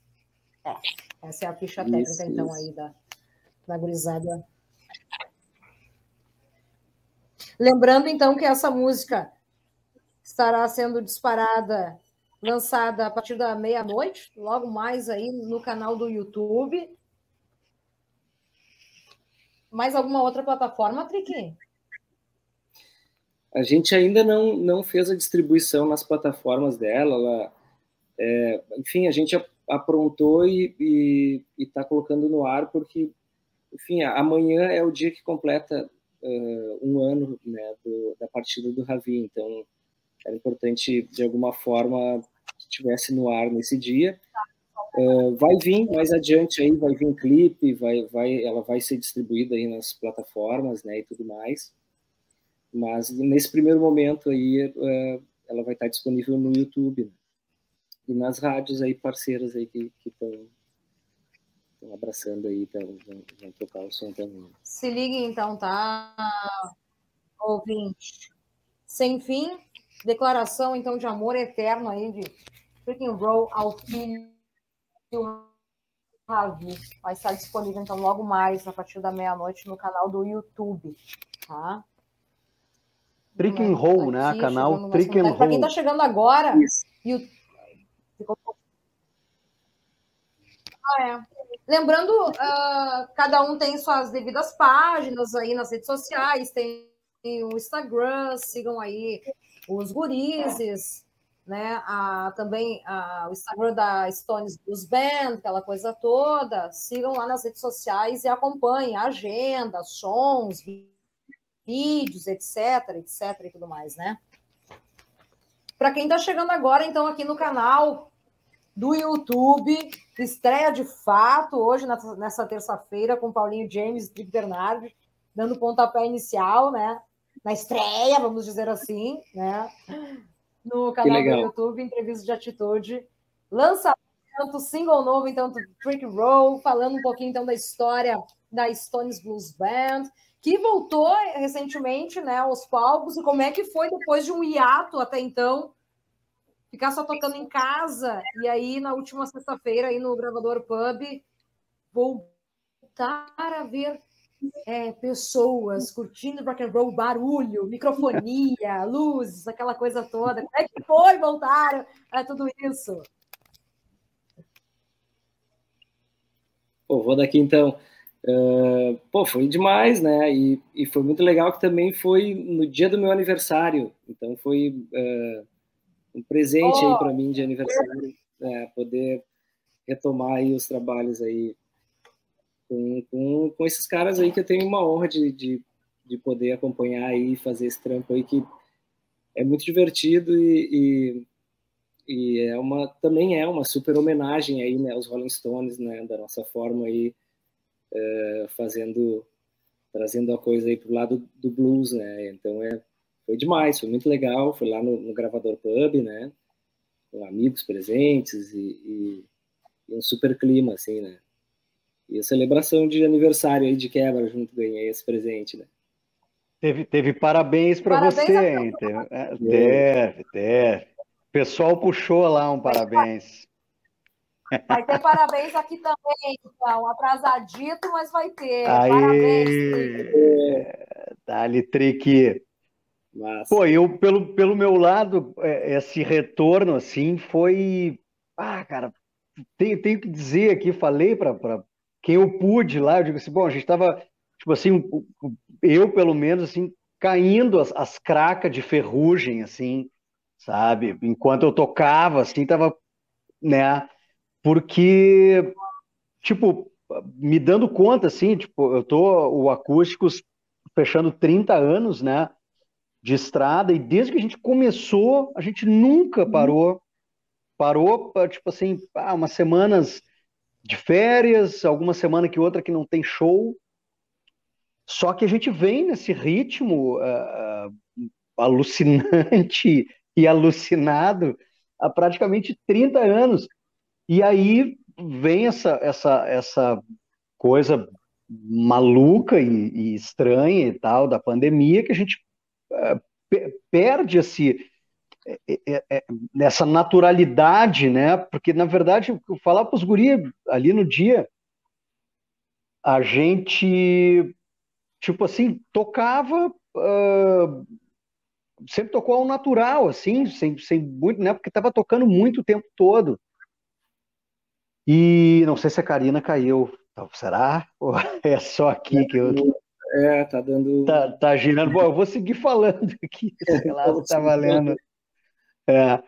É, essa é a ficha técnica, isso, então, isso. aí da, da gurizada. Lembrando, então, que essa música estará sendo disparada, lançada a partir da meia-noite, logo mais aí no canal do YouTube. Mais alguma outra plataforma, Triqui? A gente ainda não, não fez a distribuição nas plataformas dela. Ela, é, enfim, a gente aprontou e está colocando no ar, porque, enfim, amanhã é o dia que completa uh, um ano né, do, da partida do Ravi, então era importante, de alguma forma, que estivesse no ar nesse dia. Uh, vai vir mais adiante aí, vai vir um clipe, vai, vai, ela vai ser distribuída aí nas plataformas, né, e tudo mais. Mas nesse primeiro momento aí, uh, ela vai estar disponível no YouTube. Né? e nas rádios aí parceiras aí que estão abraçando aí, vão, vão tocar o som também. Se ligue então, tá, ouvinte. Sem fim, Declaração, então, de amor eterno aí de Freaking Roll ao filho do Ravi. Vai estar disponível, então, logo mais, a partir da meia-noite, no canal do YouTube. Tá? Freaking né? Roll, né? Canal freaking and tá Roll. Para quem está chegando agora, Ah, é. Lembrando, uh, cada um tem suas devidas páginas aí nas redes sociais, tem o Instagram, sigam aí os gurizes, né? A, também a, o Instagram da Stones Blues Band, aquela coisa toda. Sigam lá nas redes sociais e acompanhem a agenda, sons, vídeos, etc, etc e tudo mais, né? Para quem está chegando agora, então, aqui no canal do YouTube, estreia de fato hoje, nessa terça-feira, com Paulinho James e Bernardi, dando pontapé inicial, né? Na estreia, vamos dizer assim, né? No canal do YouTube, entrevista de atitude, lançamento, single novo, então, do Trick Roll, falando um pouquinho, então, da história da Stones Blues Band, que voltou recentemente né, aos palcos, e como é que foi depois de um hiato até então, ficar só tocando em casa, e aí na última sexta-feira, aí no Gravador Pub, voltar a ver é, pessoas curtindo rock and roll, barulho, microfonia, luzes, aquela coisa toda. Como é que foi voltar a tudo isso? Pô, vou daqui então. Uh, pô, foi demais, né? E, e, foi muito legal que também foi no dia do meu aniversário. Então foi uh, um presente oh. aí para mim de aniversário, né? poder retomar aí os trabalhos aí com, com, com esses caras aí que eu tenho uma honra de, de, de poder acompanhar aí fazer esse trampo aí que é muito divertido e, e, e, é uma também é uma super homenagem aí né aos Rolling Stones né da nossa forma aí é, fazendo, trazendo a coisa aí pro lado do blues, né? Então é, foi demais, foi muito legal. Foi lá no, no Gravador Pub, né? Com amigos presentes e, e, e, um super clima, assim, né? E a celebração de aniversário aí de quebra junto, ganhei esse presente, né? Teve, teve parabéns para você, hein? É, deve, deve. O pessoal puxou lá um parabéns. Vai ter parabéns aqui também, então. Atrasadito, mas vai ter. Aê, parabéns. Dá-lhe trique. Pô, eu, pelo, pelo meu lado, é, esse retorno, assim, foi. Ah, cara, tenho, tenho que dizer aqui, falei para quem eu pude lá, eu digo assim, bom, a gente estava, tipo assim, eu pelo menos, assim, caindo as, as cracas de ferrugem, assim, sabe? Enquanto eu tocava, assim, tava, né? porque, tipo, me dando conta, assim, tipo, eu tô o Acústicos fechando 30 anos, né, de estrada, e desde que a gente começou, a gente nunca uhum. parou, parou, tipo assim, ah, umas semanas de férias, alguma semana que outra que não tem show, só que a gente vem nesse ritmo uh, alucinante e alucinado há praticamente 30 anos. E aí vem essa, essa, essa coisa maluca e, e estranha e tal da pandemia que a gente é, perde esse é, é, essa naturalidade, né? Porque na verdade, eu falar para os guris ali no dia, a gente tipo assim tocava uh, sempre tocou ao natural, assim, sem, sem muito, né? Porque estava tocando muito o tempo todo. E não sei se a Karina caiu. Então, será? Ou é só aqui é, que eu. É, tá dando. Tá, tá girando. Bom, eu vou seguir falando aqui, sei lá se tá valendo. É.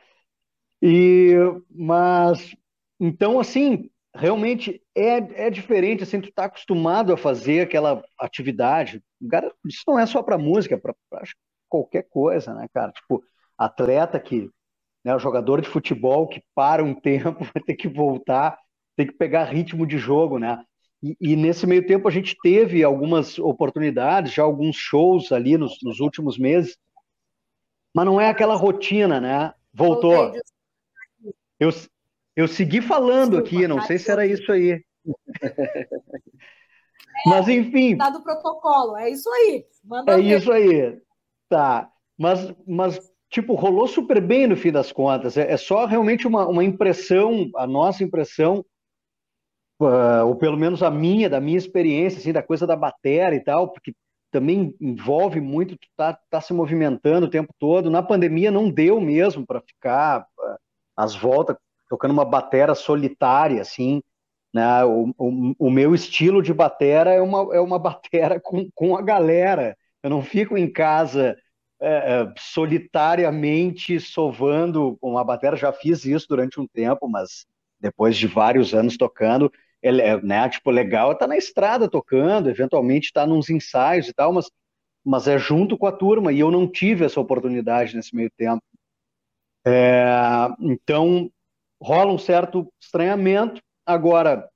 E, mas, então, assim, realmente é, é diferente, assim, tu tá acostumado a fazer aquela atividade. Cara, isso não é só para música, é para qualquer coisa, né, cara? Tipo, atleta que, né, jogador de futebol que para um tempo, vai ter que voltar tem que pegar ritmo de jogo, né? E, e, nesse meio tempo a gente teve algumas oportunidades, já alguns shows ali nos, nos últimos meses, mas não é aquela rotina, né? Voltou. Eu, eu segui falando aqui, não sei se era isso aí. Mas enfim. Tá do protocolo, é isso aí. Manda é ver. isso aí. Tá. Mas, mas, tipo, rolou super bem no fim das contas. É, é só realmente uma, uma impressão, a nossa impressão uh, ou pelo menos a minha, da minha experiência, assim, da coisa da bateria e tal, porque também envolve muito, tu tá, tá se movimentando o tempo todo. Na pandemia não deu mesmo para ficar uh, às voltas tocando uma bateria solitária, assim, Né? O, o, o, meu estilo de batera é uma, é uma batera com, com a galera. Eu não fico em casa é, é, solitariamente sovando uma batera. Já fiz isso durante um tempo, mas depois de vários anos tocando, ele, é, né, tipo, legal tá na estrada tocando, eventualmente tá nos ensaios e tal, mas, mas é junto com a turma, e eu não tive essa oportunidade nesse meio tempo. É, então, rola um certo estranhamento. Agora,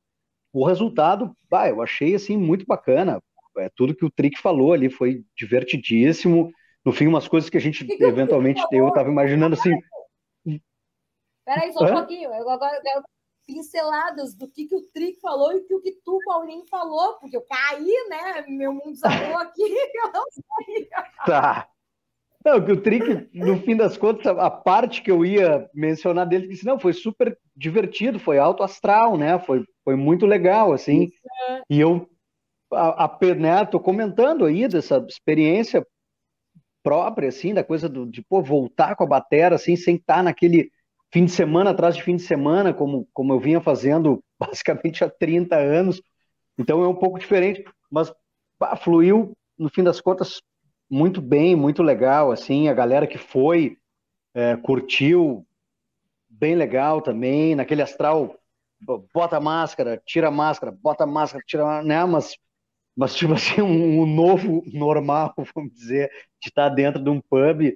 o resultado, bah, eu achei assim muito bacana. É, tudo que o Trick falou ali foi divertidíssimo. No fim, umas coisas que a gente eventualmente eu estava imaginando assim. Peraí, só um pouquinho. Eu agora quero pinceladas do que, que o Trick falou e o que tu, Paulinho, falou, porque eu caí, né? Meu mundo desabou aqui, eu não sei. Tá. Não, que o Trick, no fim das contas, a parte que eu ia mencionar dele, disse, não, foi super divertido, foi alto astral, né? Foi, foi muito legal, assim. É. E eu, a, a, né, tô comentando aí dessa experiência própria, assim, da coisa do, de, pô, voltar com a batera, assim, sem estar naquele fim de semana atrás de fim de semana, como, como eu vinha fazendo basicamente há 30 anos. Então é um pouco diferente, mas pá, fluiu, no fim das contas, muito bem, muito legal, assim, a galera que foi é, curtiu, bem legal também, naquele astral, bota máscara, tira máscara, bota máscara, tira a né, mas, mas tipo assim, um, um novo normal, vamos dizer, de estar dentro de um pub,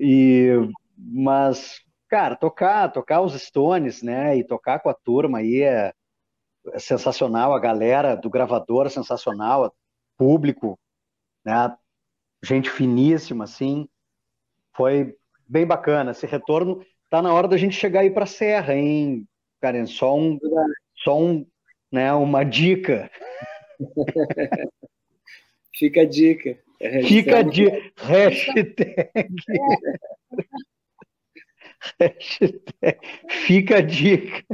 e, mas, cara, tocar, tocar os Stones, né, e tocar com a turma aí é, é sensacional, a galera do gravador é sensacional, público, né, gente finíssima, assim. Foi bem bacana. Esse retorno tá na hora da gente chegar aí para a Serra, hein, Karen? Só um, só um, né, uma dica. Fica a dica. É Fica a dica. Hashtag. Fica a dica.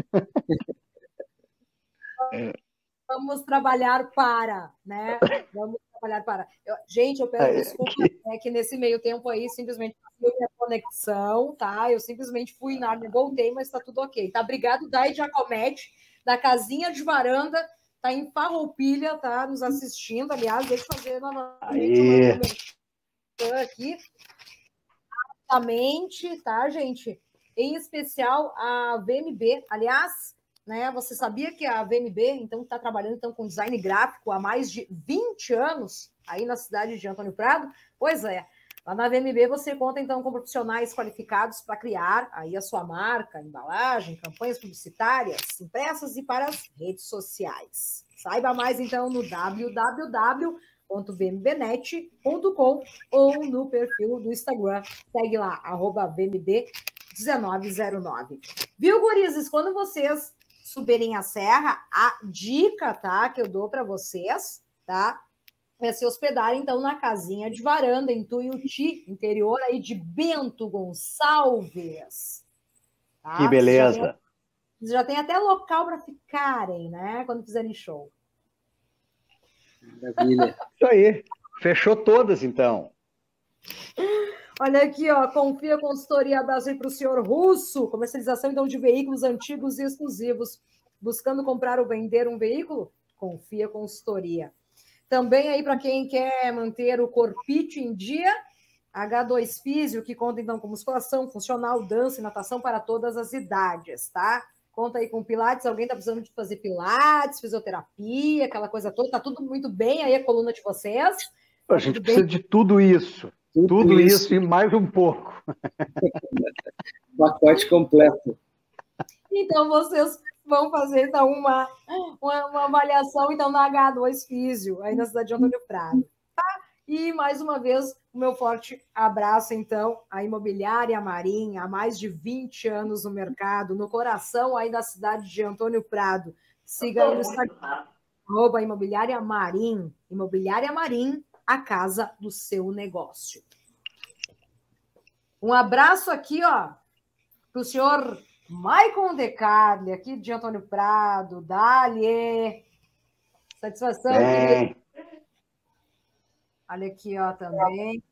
Vamos trabalhar para, né? Vamos trabalhar para. Eu, gente, eu peço desculpa, que nesse meio tempo aí simplesmente fui minha conexão, tá? Eu simplesmente fui na área, voltei, mas tá tudo ok. Tá? Obrigado, Dai Giacometti, da casinha de varanda, tá em Farroupilha, tá? Nos assistindo. Aliás, deixa eu fazer novamente aqui. Rapidamente, tá, gente? Em especial a VMB. Aliás, né? Você sabia que a VMB, então, está trabalhando então, com design gráfico há mais de 20 anos aí na cidade de Antônio Prado? Pois é, lá na VMB você conta então com profissionais qualificados para criar aí a sua marca, embalagem, campanhas publicitárias, impressas e para as redes sociais. Saiba mais então no www.vmbnet.com ou no perfil do Instagram. Segue lá, arroba VMB1909. Viu, gurizes? Quando vocês subirem a serra, a dica, tá, que eu dou para vocês, tá, é se hospedar então na casinha de varanda em Tuiuti, interior aí de Bento Gonçalves. Tá? Que beleza. Já tem, já tem até local para ficarem, né, quando fizerem show. Maravilha. Isso aí. Fechou todas, então. Olha aqui, ó, confia consultoria Brasil para o senhor Russo, comercialização então de veículos antigos e exclusivos. Buscando comprar ou vender um veículo? Confia consultoria. Também aí para quem quer manter o corpite em dia, H2 Físio, que conta então com musculação, funcional, dança e natação para todas as idades, tá? Conta aí com Pilates, alguém está precisando de fazer Pilates, fisioterapia, aquela coisa toda, tá tudo muito bem aí a coluna de vocês. A gente precisa bem. de tudo isso. Tudo, Tudo isso. isso. e mais um pouco. Pacote completo. Então, vocês vão fazer então, uma, uma, uma, avaliação então, na H2 Físio, aí na cidade de Antônio Prado. Tá? E, mais uma vez, o meu forte abraço, então, à Imobiliária Marim, há mais de 20 anos no mercado, no coração aí da cidade de Antônio Prado. Siga aí no Instagram, arroba Imobiliária Marim, Imobiliária Marim, a casa do seu negócio. Um abraço aqui, ó, para o senhor Maicon De Carli, aqui de Antônio Prado, Dali. Satisfação, querido. Olha aqui, ó, também.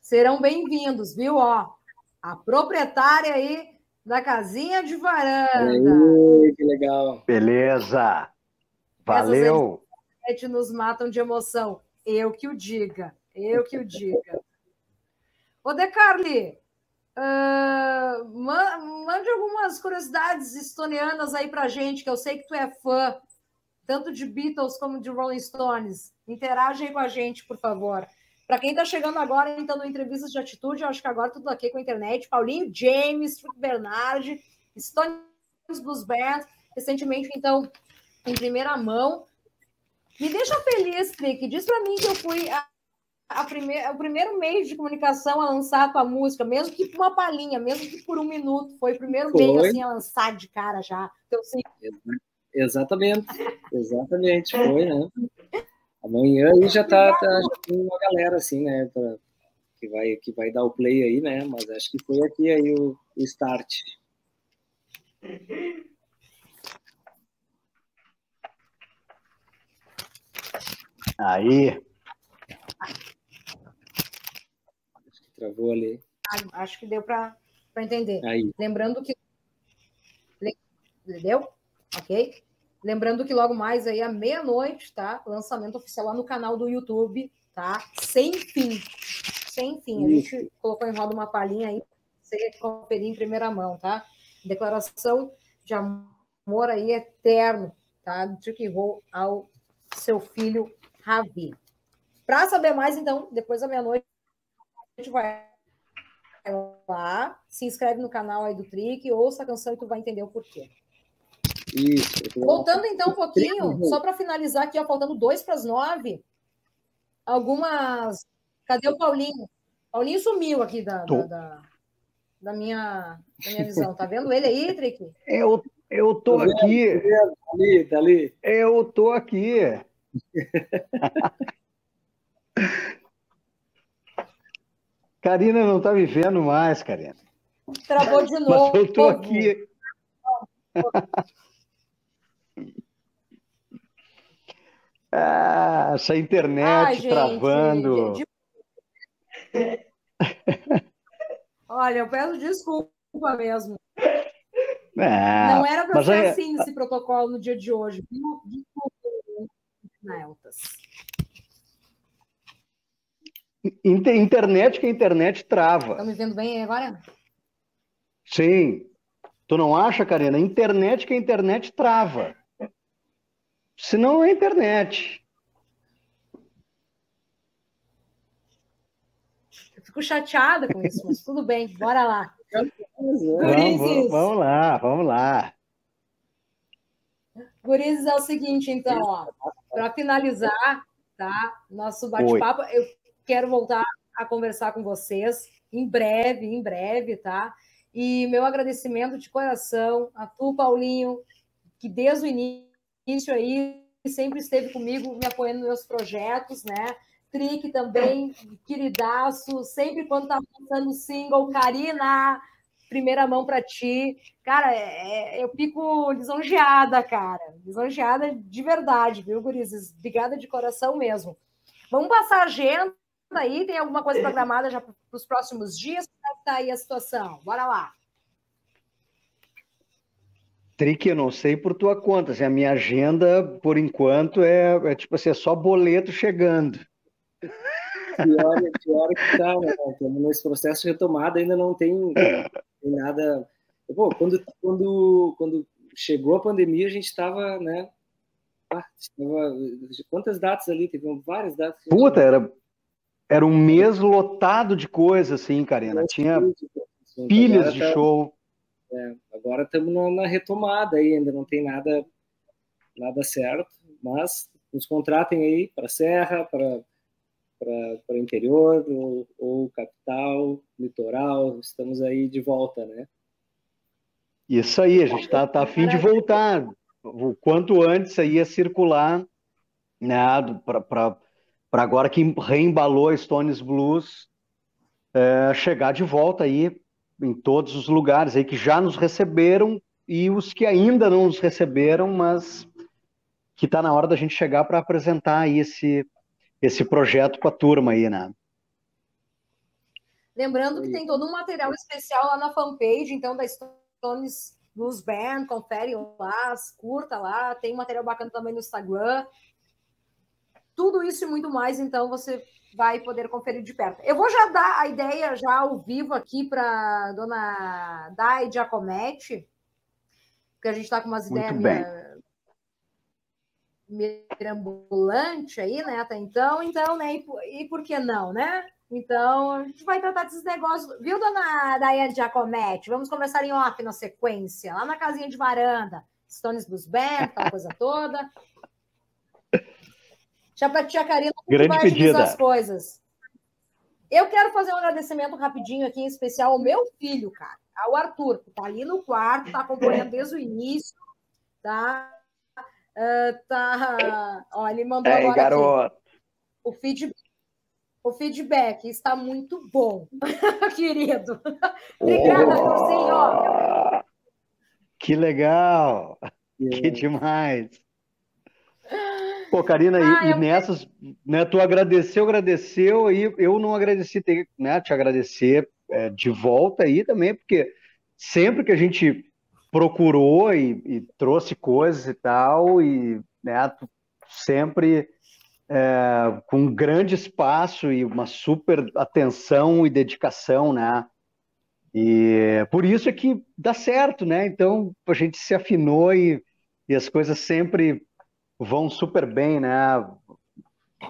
Serão bem-vindos, viu? Ó, a proprietária aí da casinha de varanda. que legal. Beleza. Valeu. Essas nos matam de emoção. Eu que o diga. Eu que o diga. Ô, Decarli, uh, mande algumas curiosidades estonianas aí pra gente, que eu sei que tu é fã, tanto de Beatles como de Rolling Stones. Interage aí com a gente, por favor. Para quem está chegando agora, então, no Entrevistas de Atitude, eu acho que agora tudo aqui com a internet. Paulinho James, Frank Bernard, Stones Blues Band, recentemente, então, em primeira mão. Me deixa feliz, Trick. Diz para mim que eu fui a, a primeir, o primeiro meio de comunicação a lançar a tua música, mesmo que por uma palhinha, mesmo que por um minuto. Foi o primeiro foi. meio assim, a lançar de cara já. Então, sim. Exatamente, exatamente, foi, né? Amanhã aí já tá, tá já tem uma galera assim, né, pra, que vai que vai dar o play aí, né? Mas acho que foi aqui aí o, o start. Aí. Acho que travou ali. Acho que deu para entender. Aí. Lembrando que. Entendeu? Ok? Lembrando que logo mais aí à meia-noite, tá? Lançamento oficial lá no canal do YouTube, tá? Sem fim. Sem fim. A gente colocou em roda uma palhinha aí, você conferir em primeira mão, tá? Declaração de amor aí eterno, tá? De que vou ao seu filho Ravi. Para saber mais, então, depois da meia-noite, a gente vai lá, se inscreve no canal aí do Trick, ouça a canção e tu vai entender o porquê. Isso. Voltando então um pouquinho, só para finalizar aqui, ó, faltando dois para as nove. Algumas. Cadê o Paulinho? Paulinho sumiu aqui da, da, da, da, minha, da minha visão. Tá vendo ele aí, Trick? Eu, eu tô tá aqui. Tá ali, tá ali. Eu tô aqui. Karina não tá me vendo mais, Karina. Travou de novo. Mas eu tô aqui. Ah, essa internet Ai, gente, travando. De... Olha, eu peço desculpa mesmo. É, não era para ser é... assim esse protocolo no dia de hoje. Desculpa, Neltas. Internet que a internet trava. Estão me vendo bem agora? Sim. Tu não acha, Karina? Internet que a internet trava. Se não é internet. Eu fico chateada com isso, mas tudo bem, bora lá. Vamos, vamos lá, vamos lá. Gurizes, é o seguinte, então, para finalizar, tá? Nosso bate-papo, eu quero voltar a conversar com vocês em breve, em breve, tá? E meu agradecimento de coração a tu, Paulinho, que desde o início início aí sempre esteve comigo, me apoiando nos meus projetos, né? Trick também, queridaço, sempre quando tá lançando o single, Karina, primeira mão para ti. Cara, é, é, eu fico lisonjeada, cara. Lisonjeada de verdade, viu, Gurizes? Obrigada de coração mesmo. Vamos passar a agenda aí, tem alguma coisa programada já para os próximos dias? Como está aí a situação? Bora lá. Trick, eu não sei por tua conta. Assim, a minha agenda, por enquanto, é, é tipo assim, é só boleto chegando. Pior, pior que tá, né? Estamos nesse processo de retomada, ainda não tem, tem nada. Bom, quando, quando, quando chegou a pandemia, a gente estava, né? Ah, quantas datas ali? Teve várias datas. Puta, era, era um mês lotado de coisa, assim, Karina. Tinha pilhas de show. É, agora estamos na, retomada aí, ainda não tem nada, nada certo, mas nos contratem aí para Serra, para para interior ou, ou, capital, litoral, estamos aí de volta, né? Isso aí, a gente está tá a fim de voltar o quanto antes aí a circular, né, para agora que reembalou a Stones Blues, é, chegar de volta aí em todos os lugares aí que já nos receberam e os que ainda não nos receberam, mas que está na hora da gente chegar para apresentar aí esse, esse projeto para a turma aí, né? Lembrando que tem todo um material especial lá na fanpage, então, da Stones Blues Band, confere lá, curta lá, tem material bacana também no Instagram. Tudo isso e muito mais, então você vai poder conferir de perto. Eu vou já dar a ideia já ao vivo aqui para dona Dai Giacometti, porque a gente está com umas muito ideias mirambulante aí, né, até então, então, né, e, e por que não, né? Então, a gente vai tratar desses negócios, viu, dona Daiane Giacometti? Vamos começar em off na sequência, lá na casinha de varanda, Stones dos aquela coisa toda. Já para tia Karina, Grande pedida. as coisas. Eu quero fazer um agradecimento rapidinho aqui, em especial ao meu filho, cara, ao Arthur, que tá ali no quarto, tá acompanhando desde o início, tá? Uh, tá. Ó, ele mandou Ei, agora garoto. Aqui. o feedback. O feedback está muito bom, querido. Obrigada, oh, Que legal! Que demais! Pô, Karina, ah, e, eu... e, nessas, né, tu agradeceu, agradeceu, aí eu não agradeci, né, te agradecer é, de volta aí também, porque sempre que a gente procurou e, e trouxe coisas e tal, e né, sempre é, com um grande espaço e uma super atenção e dedicação, né? E por isso é que dá certo, né? Então a gente se afinou e, e as coisas sempre vão super bem, né?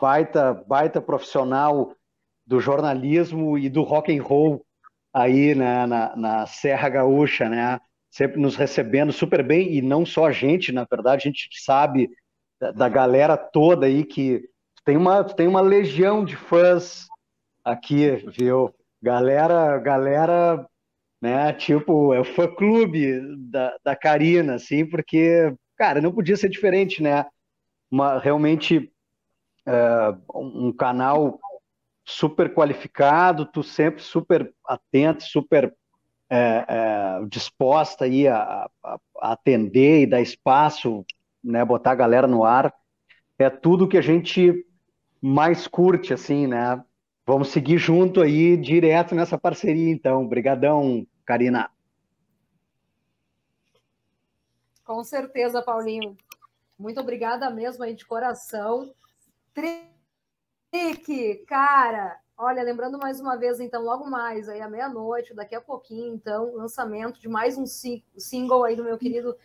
Baita, baita profissional do jornalismo e do rock and roll aí né, na, na Serra Gaúcha, né? sempre nos recebendo super bem, e não só a gente, na verdade, a gente sabe da, galera toda aí que tem uma, tem uma legião de fãs aqui, viu? Galera, galera, né, tipo, é o fã-clube da, da Karina, assim, porque, cara, não podia ser diferente, né? Uma, realmente é, um canal super qualificado, tu sempre super atento, super é, é, disposta aí a, a, a, atender e dar espaço, né, botar a galera no ar, é tudo que a gente mais curte, assim, né? Vamos seguir junto aí, direto nessa parceria, então. Obrigadão, Karina. Com certeza, Paulinho. Muito obrigada mesmo aí de coração. Trick, cara, Olha, lembrando mais uma vez, então, logo mais, aí à meia-noite, daqui a pouquinho, então, lançamento de mais um single aí do meu querido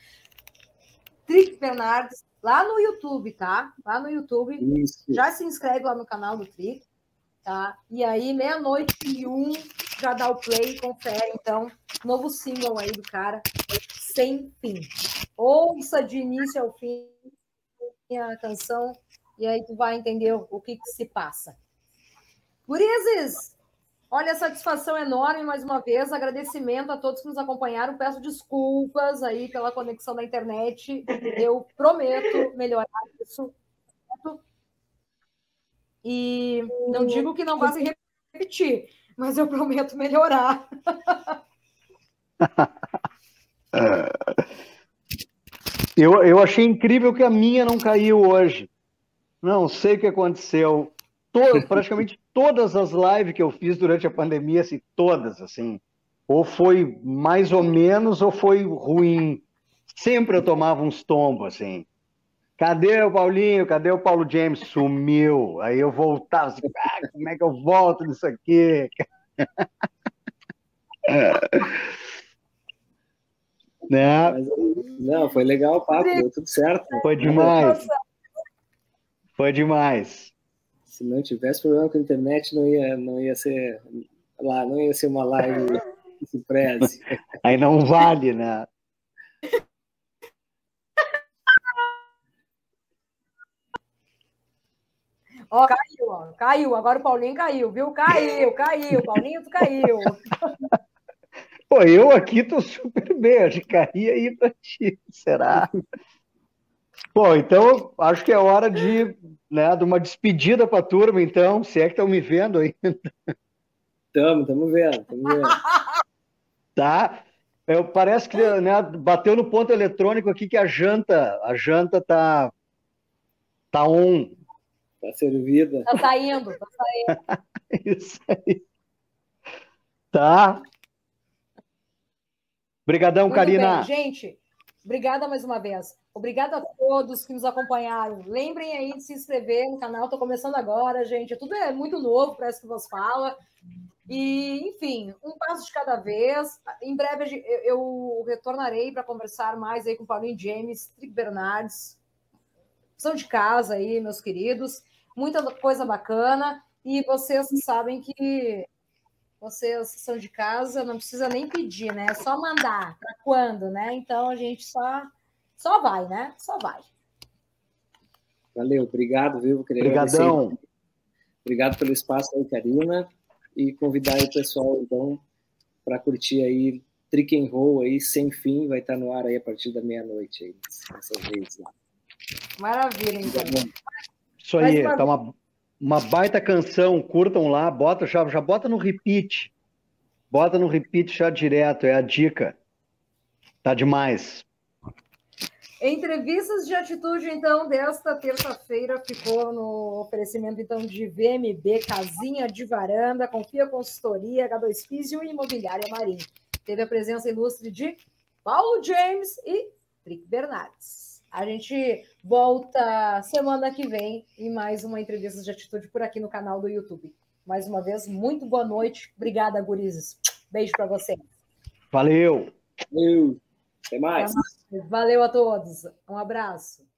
Trick Bernardes, lá no YouTube, tá? Lá no YouTube. Isso. Já se inscreve lá no canal do Trick, tá? E aí, meia-noite e um, já dá o play, confere, então, novo single aí do cara, sem fim. Ouça de início ao fim a canção, e aí tu vai entender o que, que se passa. Gurizes, olha, satisfação enorme mais uma vez. Agradecimento a todos que nos acompanharam. Peço desculpas aí pela conexão da internet. Eu prometo melhorar isso. E não digo que não vá se repetir, mas eu prometo melhorar. eu, eu achei incrível que a minha não caiu hoje. Não sei o que aconteceu to, praticamente todas as lives que eu fiz durante a pandemia, assim, todas, assim, ou foi mais ou menos ou foi ruim. Sempre eu tomava uns tombos, assim. Cadê o Paulinho? Cadê o Paulo James? Sumiu. Aí eu voltava assim, ah, como é que eu volto nisso aqui? né? não, foi legal o papo, deu tudo certo. Foi demais. Foi demais se não tivesse problema com a internet, não ia, não ia ser lá, não ia ser uma live que se preze. Aí não vale, né? Ó, caiu, ó, caiu. Agora o Paulinho caiu, viu? Caiu, caiu. Paulinho, tu caiu. Pô, eu aqui tô super bem. Acho que caí aí pra ti. Será? Bom, então acho que é hora de, né, de uma despedida para a turma, então, se é que estão me vendo ainda. Estamos, estamos vendo, estamos vendo. Tá? Eu, parece que né, bateu no ponto eletrônico aqui que a janta, a janta tá, tá on. Tá servida. Tá saindo, tá saindo. Isso aí. Tá. Obrigadão, Muito Karina. Bem. Gente, obrigada mais uma vez. Obrigada a todos que nos acompanharam. Lembrem aí de se inscrever no canal. Estou começando agora, gente. Tudo é muito novo, parece que vos fala. E, enfim, um passo de cada vez. Em breve eu retornarei para conversar mais aí com Paulinho James, Trick Bernardes. São de casa aí, meus queridos. Muita coisa bacana. E vocês sabem que vocês são de casa, não precisa nem pedir, né? É só mandar. Para quando, né? Então a gente só, só vai, né? Só vai. Valeu, obrigado, viu? Obrigadão. Obrigado pelo espaço aí, Karina e convidar o pessoal, então, para curtir aí Trick and Roll aí, sem fim, vai estar no ar aí a partir da meia-noite aí, nessas redes lá. Maravilha, então. Isso aí, tá uma, uma baita canção, curtam lá, bota, já, já bota no repeat. Bota no repeat já direto, é a dica. Tá demais. Entrevistas de atitude, então, desta terça-feira ficou no oferecimento, então, de VMB, Casinha de Varanda, Confia Consultoria, H2 Físio e Imobiliária Marim. Teve a presença ilustre de Paulo James e Trick Bernardes. A gente volta semana que vem em mais uma entrevista de atitude por aqui no canal do YouTube. Mais uma vez, muito boa noite. Obrigada, gurizes. Beijo para vocês. Valeu. Valeu. Até mais. Valeu a todos. Um abraço.